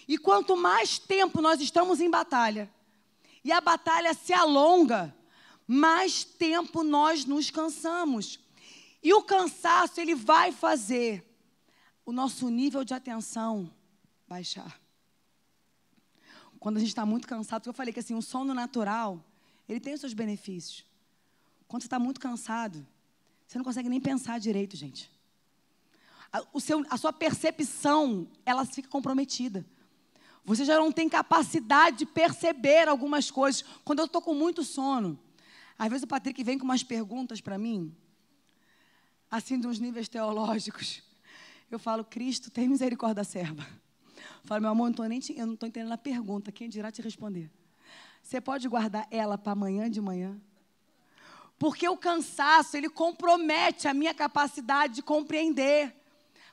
E quanto mais tempo nós estamos em batalha, e a batalha se alonga, mais tempo nós nos cansamos. E o cansaço, ele vai fazer o nosso nível de atenção baixar. Quando a gente está muito cansado, eu falei que assim, o sono natural, ele tem os seus benefícios. Quando você está muito cansado, você não consegue nem pensar direito, gente. A, o seu, a sua percepção, ela fica comprometida. Você já não tem capacidade de perceber algumas coisas. Quando eu estou com muito sono, às vezes o Patrick vem com umas perguntas para mim, assim, de uns níveis teológicos. Eu falo, Cristo, tem misericórdia da serva. Eu falo, meu amor, eu não estou entendendo a pergunta, quem dirá te responder? Você pode guardar ela para amanhã de manhã? Porque o cansaço, ele compromete a minha capacidade de compreender,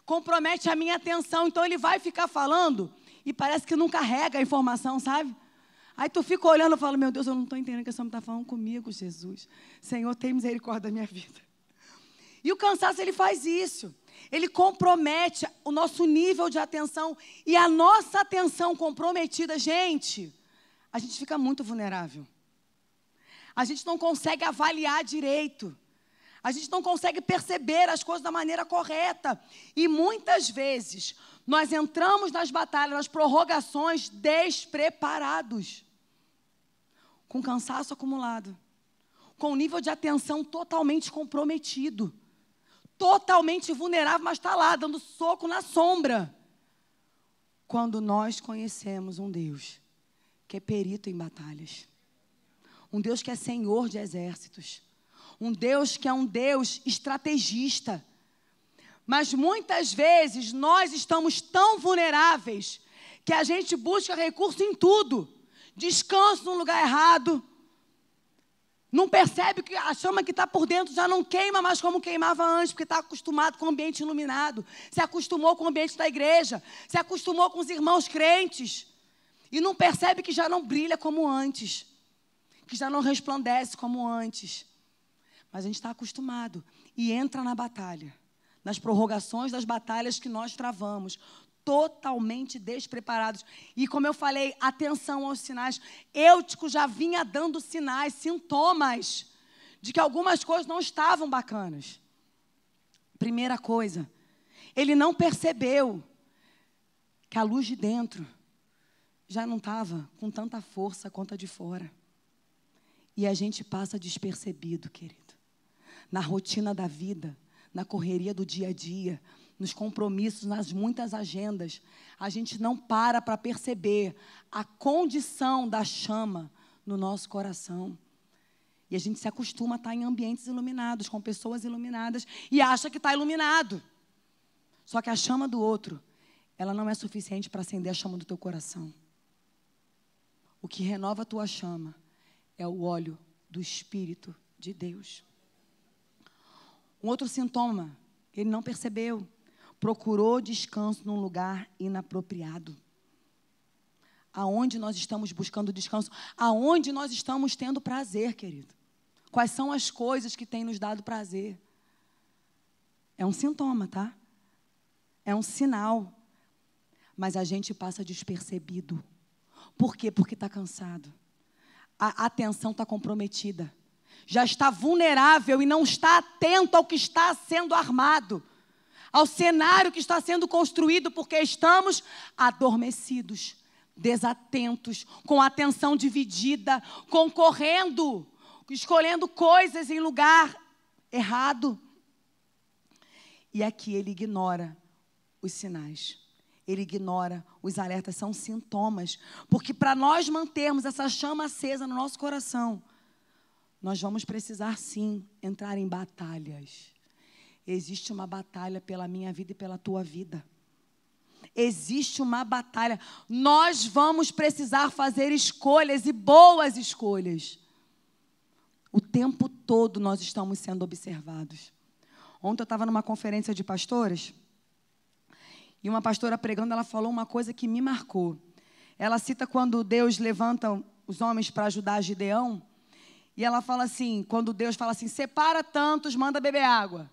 compromete a minha atenção. Então, ele vai ficar falando e parece que não carrega a informação, sabe? Aí tu fica olhando e fala, meu Deus, eu não estou entendendo que esse homem está falando comigo, Jesus. Senhor, tem misericórdia da minha vida. E o cansaço, ele faz isso. Ele compromete o nosso nível de atenção. E a nossa atenção comprometida, gente, a gente fica muito vulnerável. A gente não consegue avaliar direito. A gente não consegue perceber as coisas da maneira correta. E muitas vezes nós entramos nas batalhas, nas prorrogações despreparados, com cansaço acumulado, com um nível de atenção totalmente comprometido, totalmente vulnerável, mas está lá dando soco na sombra. Quando nós conhecemos um Deus que é perito em batalhas, um Deus que é senhor de exércitos, um Deus que é um Deus estrategista mas muitas vezes nós estamos tão vulneráveis que a gente busca recurso em tudo. Descanso no lugar errado. Não percebe que a chama que está por dentro já não queima mais como queimava antes, porque está acostumado com o ambiente iluminado. Se acostumou com o ambiente da igreja. Se acostumou com os irmãos crentes. E não percebe que já não brilha como antes. Que já não resplandece como antes. Mas a gente está acostumado e entra na batalha nas prorrogações das batalhas que nós travamos, totalmente despreparados. E como eu falei, atenção aos sinais. Eutico já vinha dando sinais, sintomas de que algumas coisas não estavam bacanas. Primeira coisa, ele não percebeu que a luz de dentro já não estava com tanta força quanto a de fora. E a gente passa despercebido, querido, na rotina da vida na correria do dia a dia, nos compromissos, nas muitas agendas, a gente não para para perceber a condição da chama no nosso coração. E a gente se acostuma a estar em ambientes iluminados, com pessoas iluminadas, e acha que está iluminado. Só que a chama do outro, ela não é suficiente para acender a chama do teu coração. O que renova a tua chama é o óleo do Espírito de Deus. Um outro sintoma, ele não percebeu. Procurou descanso num lugar inapropriado. Aonde nós estamos buscando descanso? Aonde nós estamos tendo prazer, querido? Quais são as coisas que têm nos dado prazer? É um sintoma, tá? É um sinal. Mas a gente passa despercebido. Por quê? Porque está cansado. A atenção está comprometida já está vulnerável e não está atento ao que está sendo armado, ao cenário que está sendo construído, porque estamos adormecidos, desatentos, com atenção dividida, concorrendo, escolhendo coisas em lugar errado. E aqui ele ignora os sinais. ele ignora. Os alertas são sintomas. Porque para nós mantermos essa chama acesa no nosso coração, nós vamos precisar sim entrar em batalhas. Existe uma batalha pela minha vida e pela tua vida. Existe uma batalha. Nós vamos precisar fazer escolhas e boas escolhas. O tempo todo nós estamos sendo observados. Ontem eu estava numa conferência de pastores e uma pastora pregando, ela falou uma coisa que me marcou. Ela cita quando Deus levanta os homens para ajudar Gideão. E ela fala assim: quando Deus fala assim, separa tantos, manda beber água.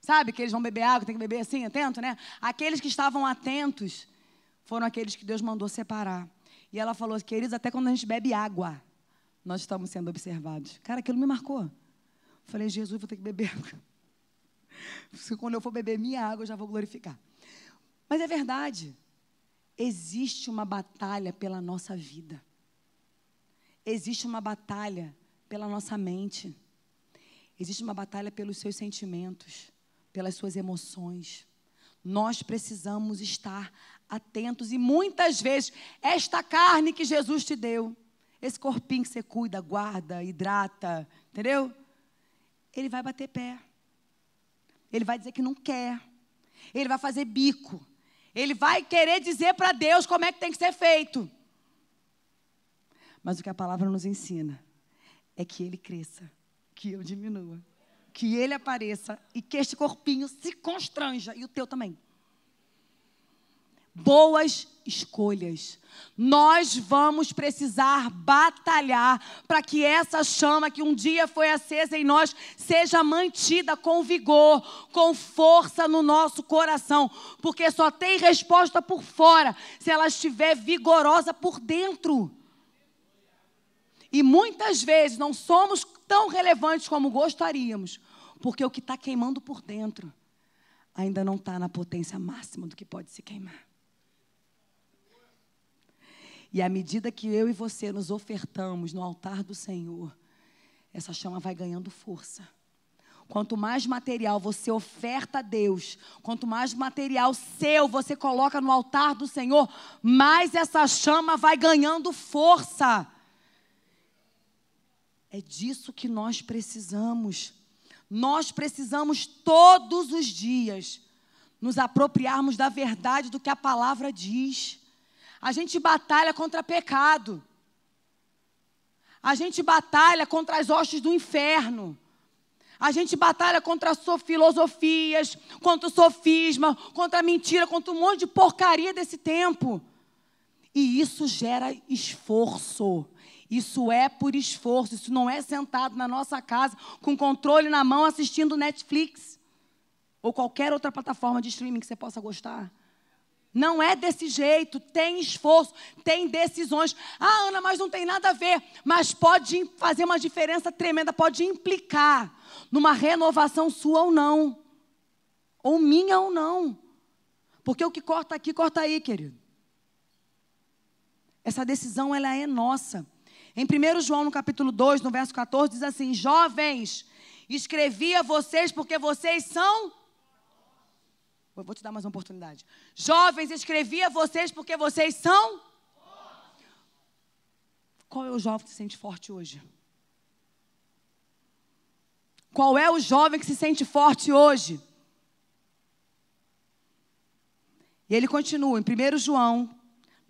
Sabe que eles vão beber água, tem que beber assim, atento, né? Aqueles que estavam atentos foram aqueles que Deus mandou separar. E ela falou, queridos, até quando a gente bebe água, nós estamos sendo observados. Cara, aquilo me marcou. Falei, Jesus, vou ter que beber água. *laughs* Quando eu for beber minha água, eu já vou glorificar. Mas é verdade. Existe uma batalha pela nossa vida. Existe uma batalha pela nossa mente. Existe uma batalha pelos seus sentimentos, pelas suas emoções. Nós precisamos estar atentos e muitas vezes esta carne que Jesus te deu, esse corpinho que você cuida, guarda, hidrata, entendeu? Ele vai bater pé. Ele vai dizer que não quer. Ele vai fazer bico. Ele vai querer dizer para Deus como é que tem que ser feito. Mas o que a palavra nos ensina é que ele cresça, que eu diminua, que ele apareça e que este corpinho se constranja e o teu também. Boas escolhas. Nós vamos precisar batalhar para que essa chama que um dia foi acesa em nós seja mantida com vigor, com força no nosso coração, porque só tem resposta por fora se ela estiver vigorosa por dentro. E muitas vezes não somos tão relevantes como gostaríamos, porque o que está queimando por dentro ainda não está na potência máxima do que pode se queimar. E à medida que eu e você nos ofertamos no altar do Senhor, essa chama vai ganhando força. Quanto mais material você oferta a Deus, quanto mais material seu você coloca no altar do Senhor, mais essa chama vai ganhando força. É disso que nós precisamos. Nós precisamos todos os dias nos apropriarmos da verdade do que a palavra diz. A gente batalha contra pecado. A gente batalha contra as hostes do inferno. A gente batalha contra filosofias, contra o sofisma, contra a mentira, contra um monte de porcaria desse tempo. E isso gera esforço. Isso é por esforço. Isso não é sentado na nossa casa com controle na mão assistindo Netflix ou qualquer outra plataforma de streaming que você possa gostar. Não é desse jeito, tem esforço, tem decisões. Ah, Ana, mas não tem nada a ver. Mas pode fazer uma diferença tremenda, pode implicar numa renovação sua ou não. Ou minha ou não. Porque o que corta aqui, corta aí, querido. Essa decisão, ela é nossa. Em 1 João, no capítulo 2, no verso 14, diz assim: Jovens, escrevi a vocês porque vocês são eu vou te dar mais uma oportunidade. Jovens, escrevi a vocês porque vocês são. Qual é o jovem que se sente forte hoje? Qual é o jovem que se sente forte hoje? E ele continua, em 1 João,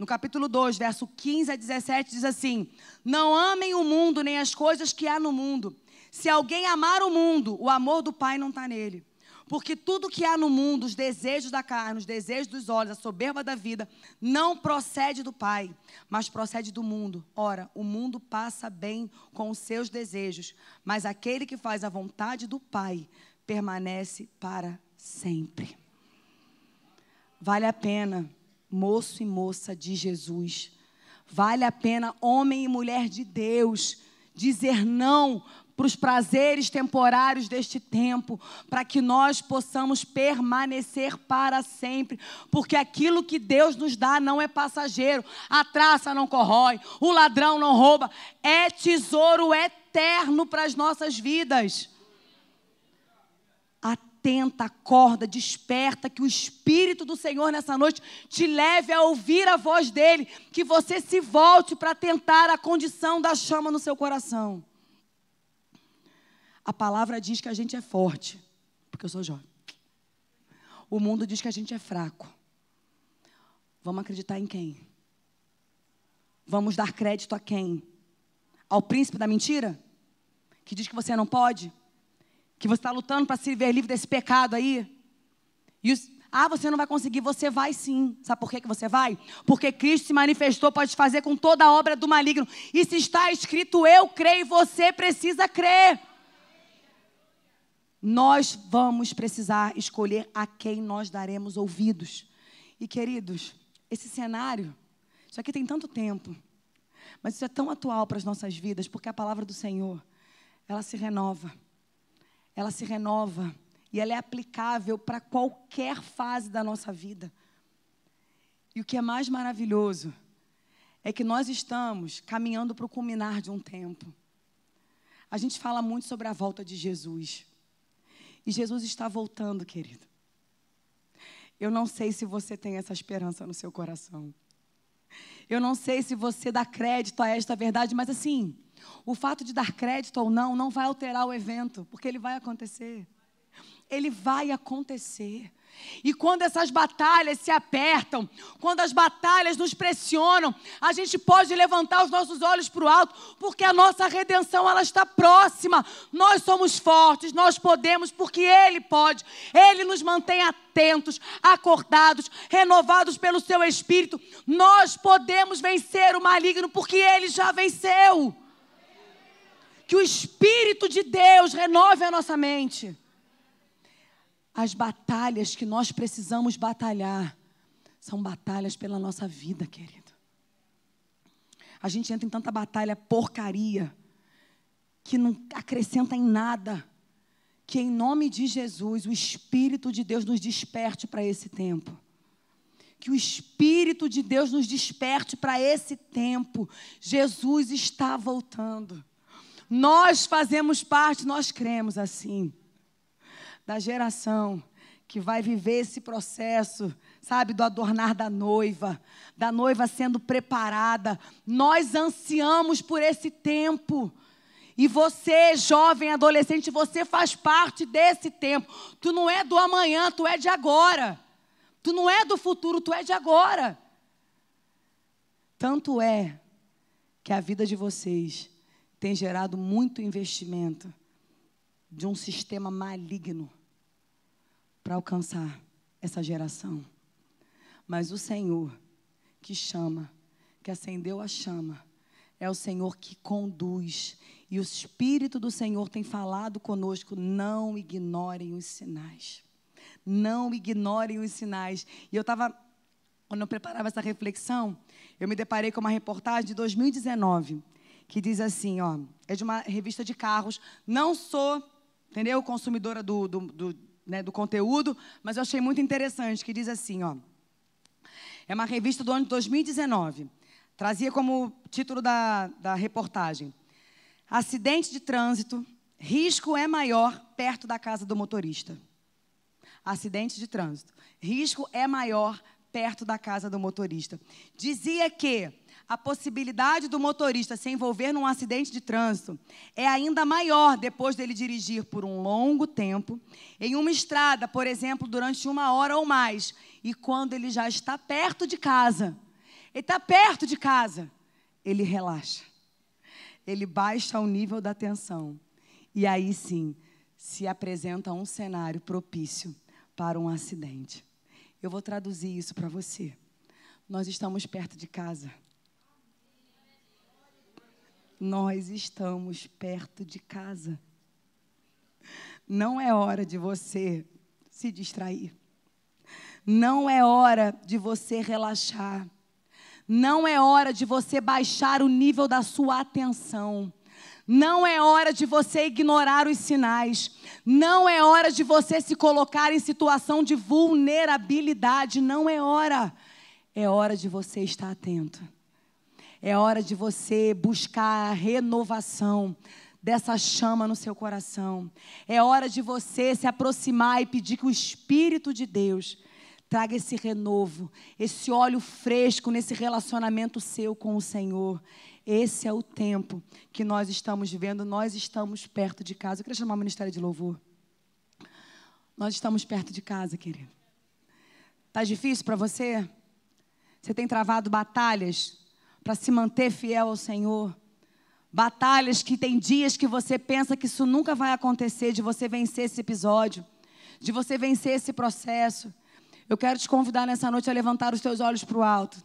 no capítulo 2, verso 15 a 17, diz assim: Não amem o mundo nem as coisas que há no mundo. Se alguém amar o mundo, o amor do Pai não está nele. Porque tudo que há no mundo, os desejos da carne, os desejos dos olhos, a soberba da vida, não procede do Pai, mas procede do mundo. Ora, o mundo passa bem com os seus desejos, mas aquele que faz a vontade do Pai permanece para sempre. Vale a pena, moço e moça de Jesus, vale a pena, homem e mulher de Deus, dizer não para os prazeres temporários deste tempo, para que nós possamos permanecer para sempre, porque aquilo que Deus nos dá não é passageiro, a traça não corrói, o ladrão não rouba, é tesouro eterno para as nossas vidas. Atenta, acorda, desperta, que o Espírito do Senhor nessa noite te leve a ouvir a voz dele, que você se volte para tentar a condição da chama no seu coração. A palavra diz que a gente é forte, porque eu sou jovem. O mundo diz que a gente é fraco. Vamos acreditar em quem? Vamos dar crédito a quem? Ao príncipe da mentira? Que diz que você não pode? Que você está lutando para se ver livre desse pecado aí? E os, ah, você não vai conseguir, você vai sim. Sabe por que, que você vai? Porque Cristo se manifestou, pode fazer com toda a obra do maligno. E se está escrito, eu creio, você precisa crer. Nós vamos precisar escolher a quem nós daremos ouvidos. E queridos, esse cenário, isso aqui tem tanto tempo, mas isso é tão atual para as nossas vidas, porque a palavra do Senhor, ela se renova. Ela se renova e ela é aplicável para qualquer fase da nossa vida. E o que é mais maravilhoso é que nós estamos caminhando para o culminar de um tempo. A gente fala muito sobre a volta de Jesus. E Jesus está voltando, querido. Eu não sei se você tem essa esperança no seu coração. Eu não sei se você dá crédito a esta verdade, mas assim, o fato de dar crédito ou não não vai alterar o evento, porque ele vai acontecer. Ele vai acontecer. E quando essas batalhas se apertam, quando as batalhas nos pressionam, a gente pode levantar os nossos olhos para o alto, porque a nossa redenção ela está próxima. Nós somos fortes, nós podemos, porque Ele pode. Ele nos mantém atentos, acordados, renovados pelo Seu Espírito. Nós podemos vencer o maligno, porque Ele já venceu. Que o Espírito de Deus renove a nossa mente as batalhas que nós precisamos batalhar são batalhas pela nossa vida, querido. A gente entra em tanta batalha porcaria que não acrescenta em nada. Que em nome de Jesus, o Espírito de Deus nos desperte para esse tempo. Que o Espírito de Deus nos desperte para esse tempo. Jesus está voltando. Nós fazemos parte, nós cremos assim da geração que vai viver esse processo, sabe, do adornar da noiva, da noiva sendo preparada. Nós ansiamos por esse tempo. E você, jovem, adolescente, você faz parte desse tempo. Tu não é do amanhã, tu é de agora. Tu não é do futuro, tu é de agora. Tanto é que a vida de vocês tem gerado muito investimento de um sistema maligno para alcançar essa geração. Mas o Senhor que chama, que acendeu a chama, é o Senhor que conduz. E o Espírito do Senhor tem falado conosco: não ignorem os sinais. Não ignorem os sinais. E eu estava, quando eu preparava essa reflexão, eu me deparei com uma reportagem de 2019, que diz assim: ó, é de uma revista de carros. Não sou, entendeu, consumidora do, do, do né, do conteúdo, mas eu achei muito interessante, que diz assim, ó. É uma revista do ano de 2019. Trazia como título da, da reportagem: Acidente de trânsito, risco é maior perto da casa do motorista. Acidente de trânsito, risco é maior perto da casa do motorista. Dizia que a possibilidade do motorista se envolver num acidente de trânsito é ainda maior depois dele dirigir por um longo tempo, em uma estrada, por exemplo, durante uma hora ou mais, e quando ele já está perto de casa. Ele está perto de casa, ele relaxa, ele baixa o nível da tensão, e aí sim se apresenta um cenário propício para um acidente. Eu vou traduzir isso para você. Nós estamos perto de casa nós estamos perto de casa. Não é hora de você se distrair. Não é hora de você relaxar. Não é hora de você baixar o nível da sua atenção. Não é hora de você ignorar os sinais. Não é hora de você se colocar em situação de vulnerabilidade. Não é hora. É hora de você estar atento. É hora de você buscar a renovação. dessa chama no seu coração. É hora de você se aproximar e pedir que o Espírito de Deus traga esse renovo, esse óleo fresco nesse relacionamento seu com o Senhor. Esse é o tempo que nós estamos vivendo, nós estamos perto de casa. Eu queria chamar o Ministério de Louvor. Nós estamos perto de casa, querido. Tá difícil para você? Você tem travado batalhas para se manter fiel ao Senhor? Batalhas que tem dias que você pensa que isso nunca vai acontecer, de você vencer esse episódio, de você vencer esse processo. Eu quero te convidar nessa noite a levantar os teus olhos para o alto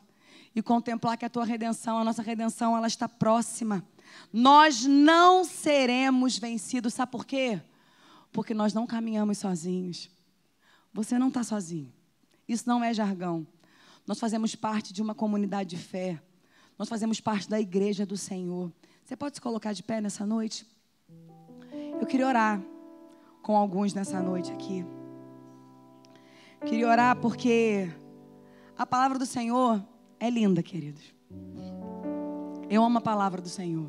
e contemplar que a tua redenção, a nossa redenção, ela está próxima. Nós não seremos vencidos, sabe por quê? Porque nós não caminhamos sozinhos. Você não está sozinho. Isso não é jargão. Nós fazemos parte de uma comunidade de fé. Nós fazemos parte da igreja do Senhor. Você pode se colocar de pé nessa noite? Eu queria orar com alguns nessa noite aqui. Queria orar porque a palavra do Senhor é linda, queridos. Eu amo a palavra do Senhor.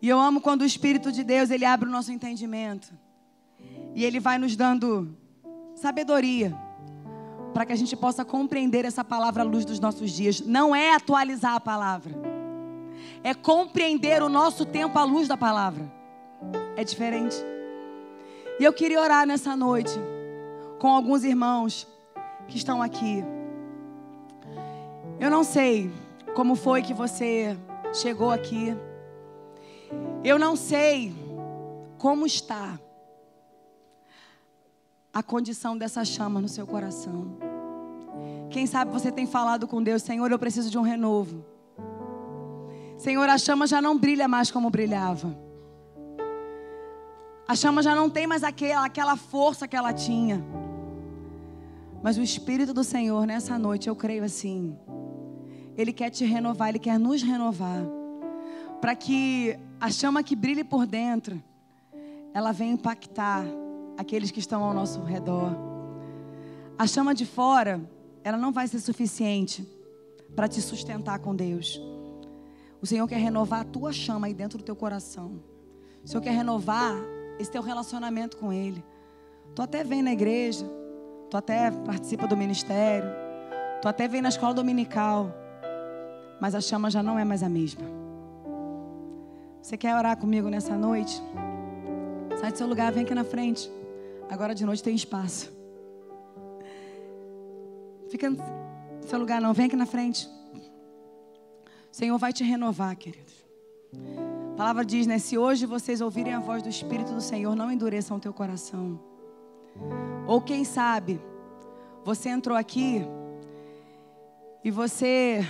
E eu amo quando o Espírito de Deus ele abre o nosso entendimento. E ele vai nos dando sabedoria para que a gente possa compreender essa palavra à luz dos nossos dias. Não é atualizar a palavra é compreender o nosso tempo à luz da palavra. É diferente. E eu queria orar nessa noite com alguns irmãos que estão aqui. Eu não sei como foi que você chegou aqui. Eu não sei como está a condição dessa chama no seu coração. Quem sabe você tem falado com Deus, Senhor, eu preciso de um renovo. Senhor, a chama já não brilha mais como brilhava. A chama já não tem mais aquela, aquela força que ela tinha. Mas o Espírito do Senhor, nessa noite, eu creio assim. Ele quer te renovar, Ele quer nos renovar. Para que a chama que brilhe por dentro, ela venha impactar aqueles que estão ao nosso redor. A chama de fora, ela não vai ser suficiente para te sustentar com Deus. O Senhor quer renovar a tua chama aí dentro do teu coração. O Senhor quer renovar esse teu relacionamento com Ele. Tu até vem na igreja, tu até participa do ministério, tu até vem na escola dominical, mas a chama já não é mais a mesma. Você quer orar comigo nessa noite? Sai do seu lugar, vem aqui na frente. Agora de noite tem espaço. Fica no seu lugar, não, vem aqui na frente. O Senhor vai te renovar, queridos. A palavra diz, né? Se hoje vocês ouvirem a voz do Espírito do Senhor, não endureçam o teu coração. Ou quem sabe, você entrou aqui e você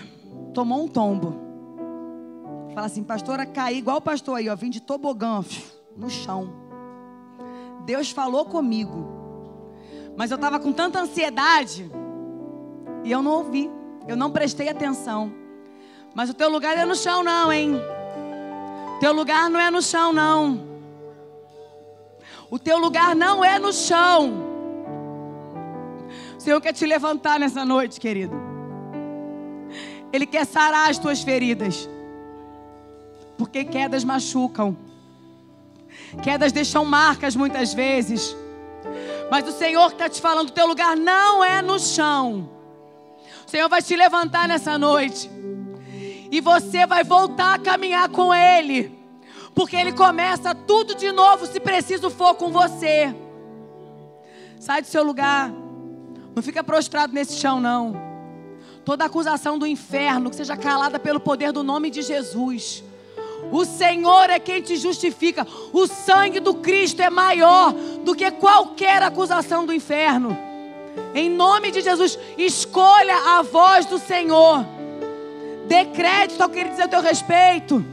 tomou um tombo. Fala assim, pastora, caí igual o pastor aí, ó, vim de tobogã no chão. Deus falou comigo. Mas eu estava com tanta ansiedade e eu não ouvi, eu não prestei atenção. Mas o teu lugar é no chão, não, hein? O teu lugar não é no chão, não. O teu lugar não é no chão. O Senhor quer te levantar nessa noite, querido. Ele quer sarar as tuas feridas. Porque quedas machucam. Quedas deixam marcas muitas vezes. Mas o Senhor está te falando: o teu lugar não é no chão. O Senhor vai te levantar nessa noite. E você vai voltar a caminhar com Ele. Porque Ele começa tudo de novo, se preciso for com você. Sai do seu lugar. Não fica prostrado nesse chão, não. Toda acusação do inferno que seja calada pelo poder do nome de Jesus. O Senhor é quem te justifica. O sangue do Cristo é maior do que qualquer acusação do inferno. Em nome de Jesus, escolha a voz do Senhor. Dê crédito ao que ele diz a teu respeito.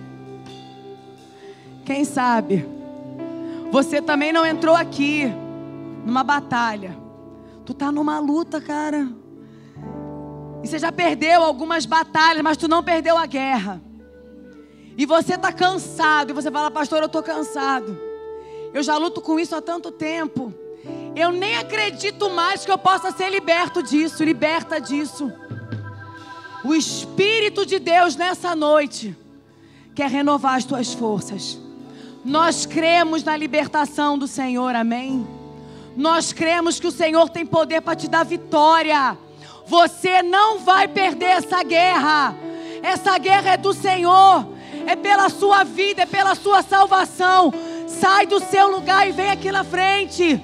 Quem sabe você também não entrou aqui numa batalha. Tu tá numa luta, cara. E você já perdeu algumas batalhas, mas tu não perdeu a guerra. E você tá cansado, e você fala, pastor, eu tô cansado. Eu já luto com isso há tanto tempo. Eu nem acredito mais que eu possa ser liberto disso, liberta disso. O Espírito de Deus nessa noite quer renovar as tuas forças. Nós cremos na libertação do Senhor, amém? Nós cremos que o Senhor tem poder para te dar vitória. Você não vai perder essa guerra. Essa guerra é do Senhor, é pela sua vida, é pela sua salvação. Sai do seu lugar e vem aqui na frente.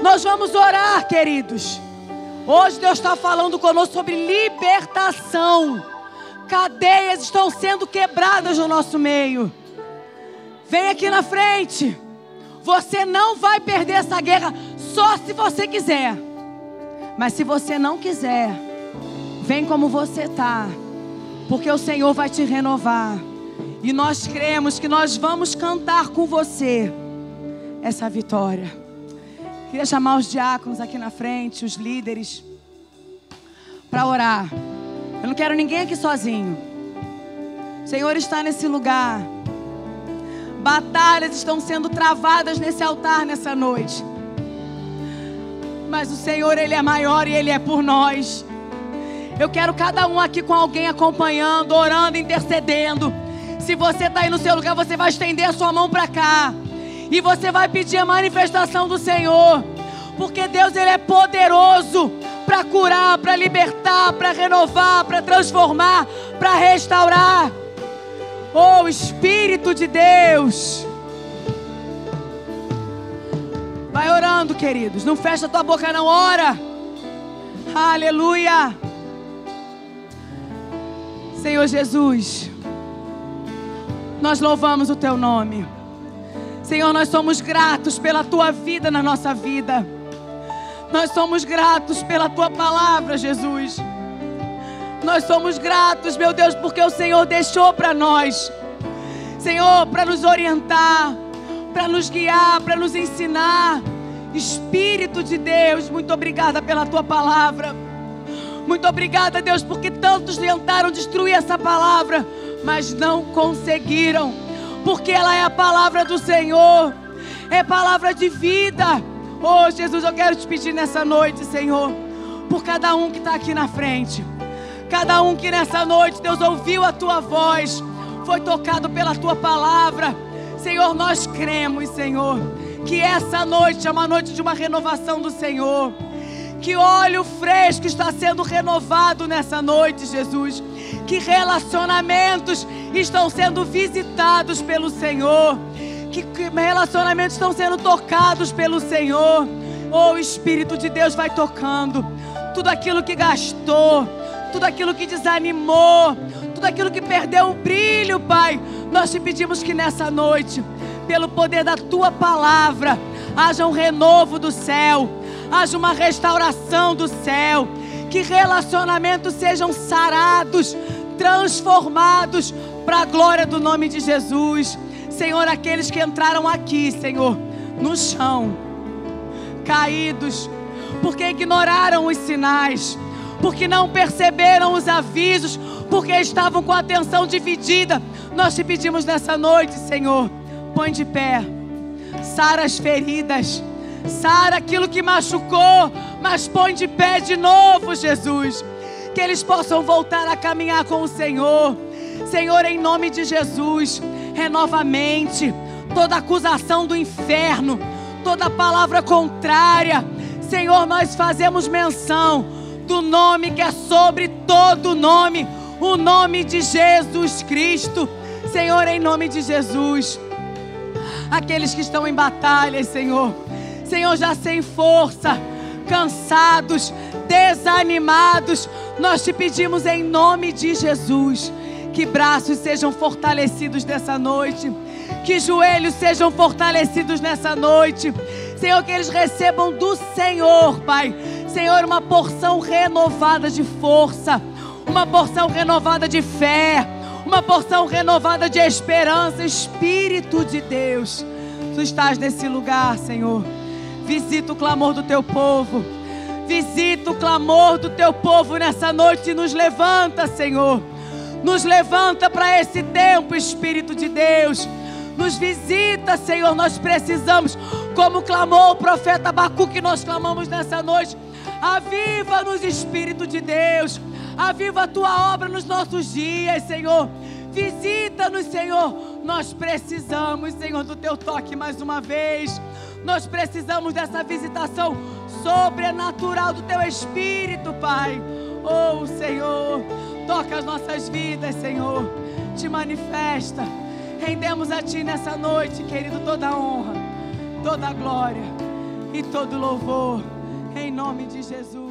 Nós vamos orar, queridos. Hoje Deus está falando conosco sobre libertação. Cadeias estão sendo quebradas no nosso meio. Vem aqui na frente. Você não vai perder essa guerra só se você quiser. Mas se você não quiser, vem como você está, porque o Senhor vai te renovar. E nós cremos que nós vamos cantar com você essa vitória. Queria chamar os diáconos aqui na frente, os líderes, para orar. Eu não quero ninguém aqui sozinho. O Senhor está nesse lugar. Batalhas estão sendo travadas nesse altar nessa noite. Mas o Senhor, Ele é maior e Ele é por nós. Eu quero cada um aqui com alguém acompanhando, orando, intercedendo. Se você está aí no seu lugar, você vai estender a sua mão para cá. E você vai pedir a manifestação do Senhor. Porque Deus, Ele é poderoso para curar, para libertar, para renovar, para transformar, para restaurar. Oh, Espírito de Deus. Vai orando, queridos. Não fecha tua boca, não. Ora. Aleluia. Senhor Jesus. Nós louvamos o teu nome. Senhor, nós somos gratos pela tua vida na nossa vida. Nós somos gratos pela tua palavra, Jesus. Nós somos gratos, meu Deus, porque o Senhor deixou para nós, Senhor, para nos orientar, para nos guiar, para nos ensinar. Espírito de Deus, muito obrigada pela tua palavra. Muito obrigada, Deus, porque tantos tentaram destruir essa palavra, mas não conseguiram, porque ela é a palavra do Senhor, é palavra de vida. Oh, Jesus, eu quero te pedir nessa noite, Senhor, por cada um que está aqui na frente. Cada um que nessa noite, Deus, ouviu a tua voz, foi tocado pela tua palavra. Senhor, nós cremos, Senhor, que essa noite é uma noite de uma renovação do Senhor. Que óleo fresco está sendo renovado nessa noite, Jesus. Que relacionamentos estão sendo visitados pelo Senhor. Que, relacionamentos estão sendo tocados pelo Senhor. Oh, o Espírito de Deus vai tocando tudo aquilo que gastou tudo aquilo que desanimou, tudo aquilo que perdeu o brilho, Pai. Nós te pedimos que nessa noite, pelo poder da tua palavra, haja um renovo do céu, haja uma restauração do céu, que relacionamentos sejam sarados, transformados para a glória do nome de Jesus. Senhor, aqueles que entraram aqui, Senhor, no chão, caídos, porque ignoraram os sinais, porque não perceberam os avisos, porque estavam com a atenção dividida. Nós te pedimos nessa noite, Senhor, põe de pé, sara as feridas, sara aquilo que machucou, mas põe de pé de novo, Jesus. Que eles possam voltar a caminhar com o Senhor. Senhor, em nome de Jesus, renova a mente, toda acusação do inferno, toda palavra contrária. Senhor, nós fazemos menção do nome que é sobre todo nome, o nome de Jesus Cristo. Senhor, em nome de Jesus. Aqueles que estão em batalhas, Senhor. Senhor, já sem força, cansados, desanimados, nós te pedimos em nome de Jesus que braços sejam fortalecidos nessa noite, que joelhos sejam fortalecidos nessa noite. Senhor, que eles recebam do Senhor, Pai, Senhor, uma porção renovada de força, uma porção renovada de fé, uma porção renovada de esperança, Espírito de Deus. Tu estás nesse lugar, Senhor. Visita o clamor do teu povo. Visita o clamor do teu povo nessa noite e nos levanta, Senhor. Nos levanta para esse tempo, Espírito de Deus. Nos visita, Senhor. Nós precisamos, como clamou o profeta Bacu, que nós clamamos nessa noite. Aviva-nos, Espírito de Deus. Aviva a tua obra nos nossos dias, Senhor. Visita-nos, Senhor. Nós precisamos, Senhor, do teu toque mais uma vez. Nós precisamos dessa visitação sobrenatural do teu Espírito, Pai. Oh, Senhor, toca as nossas vidas, Senhor. Te manifesta. Rendemos a Ti nessa noite, querido, toda a honra, toda a glória e todo louvor. Em nome de Jesus.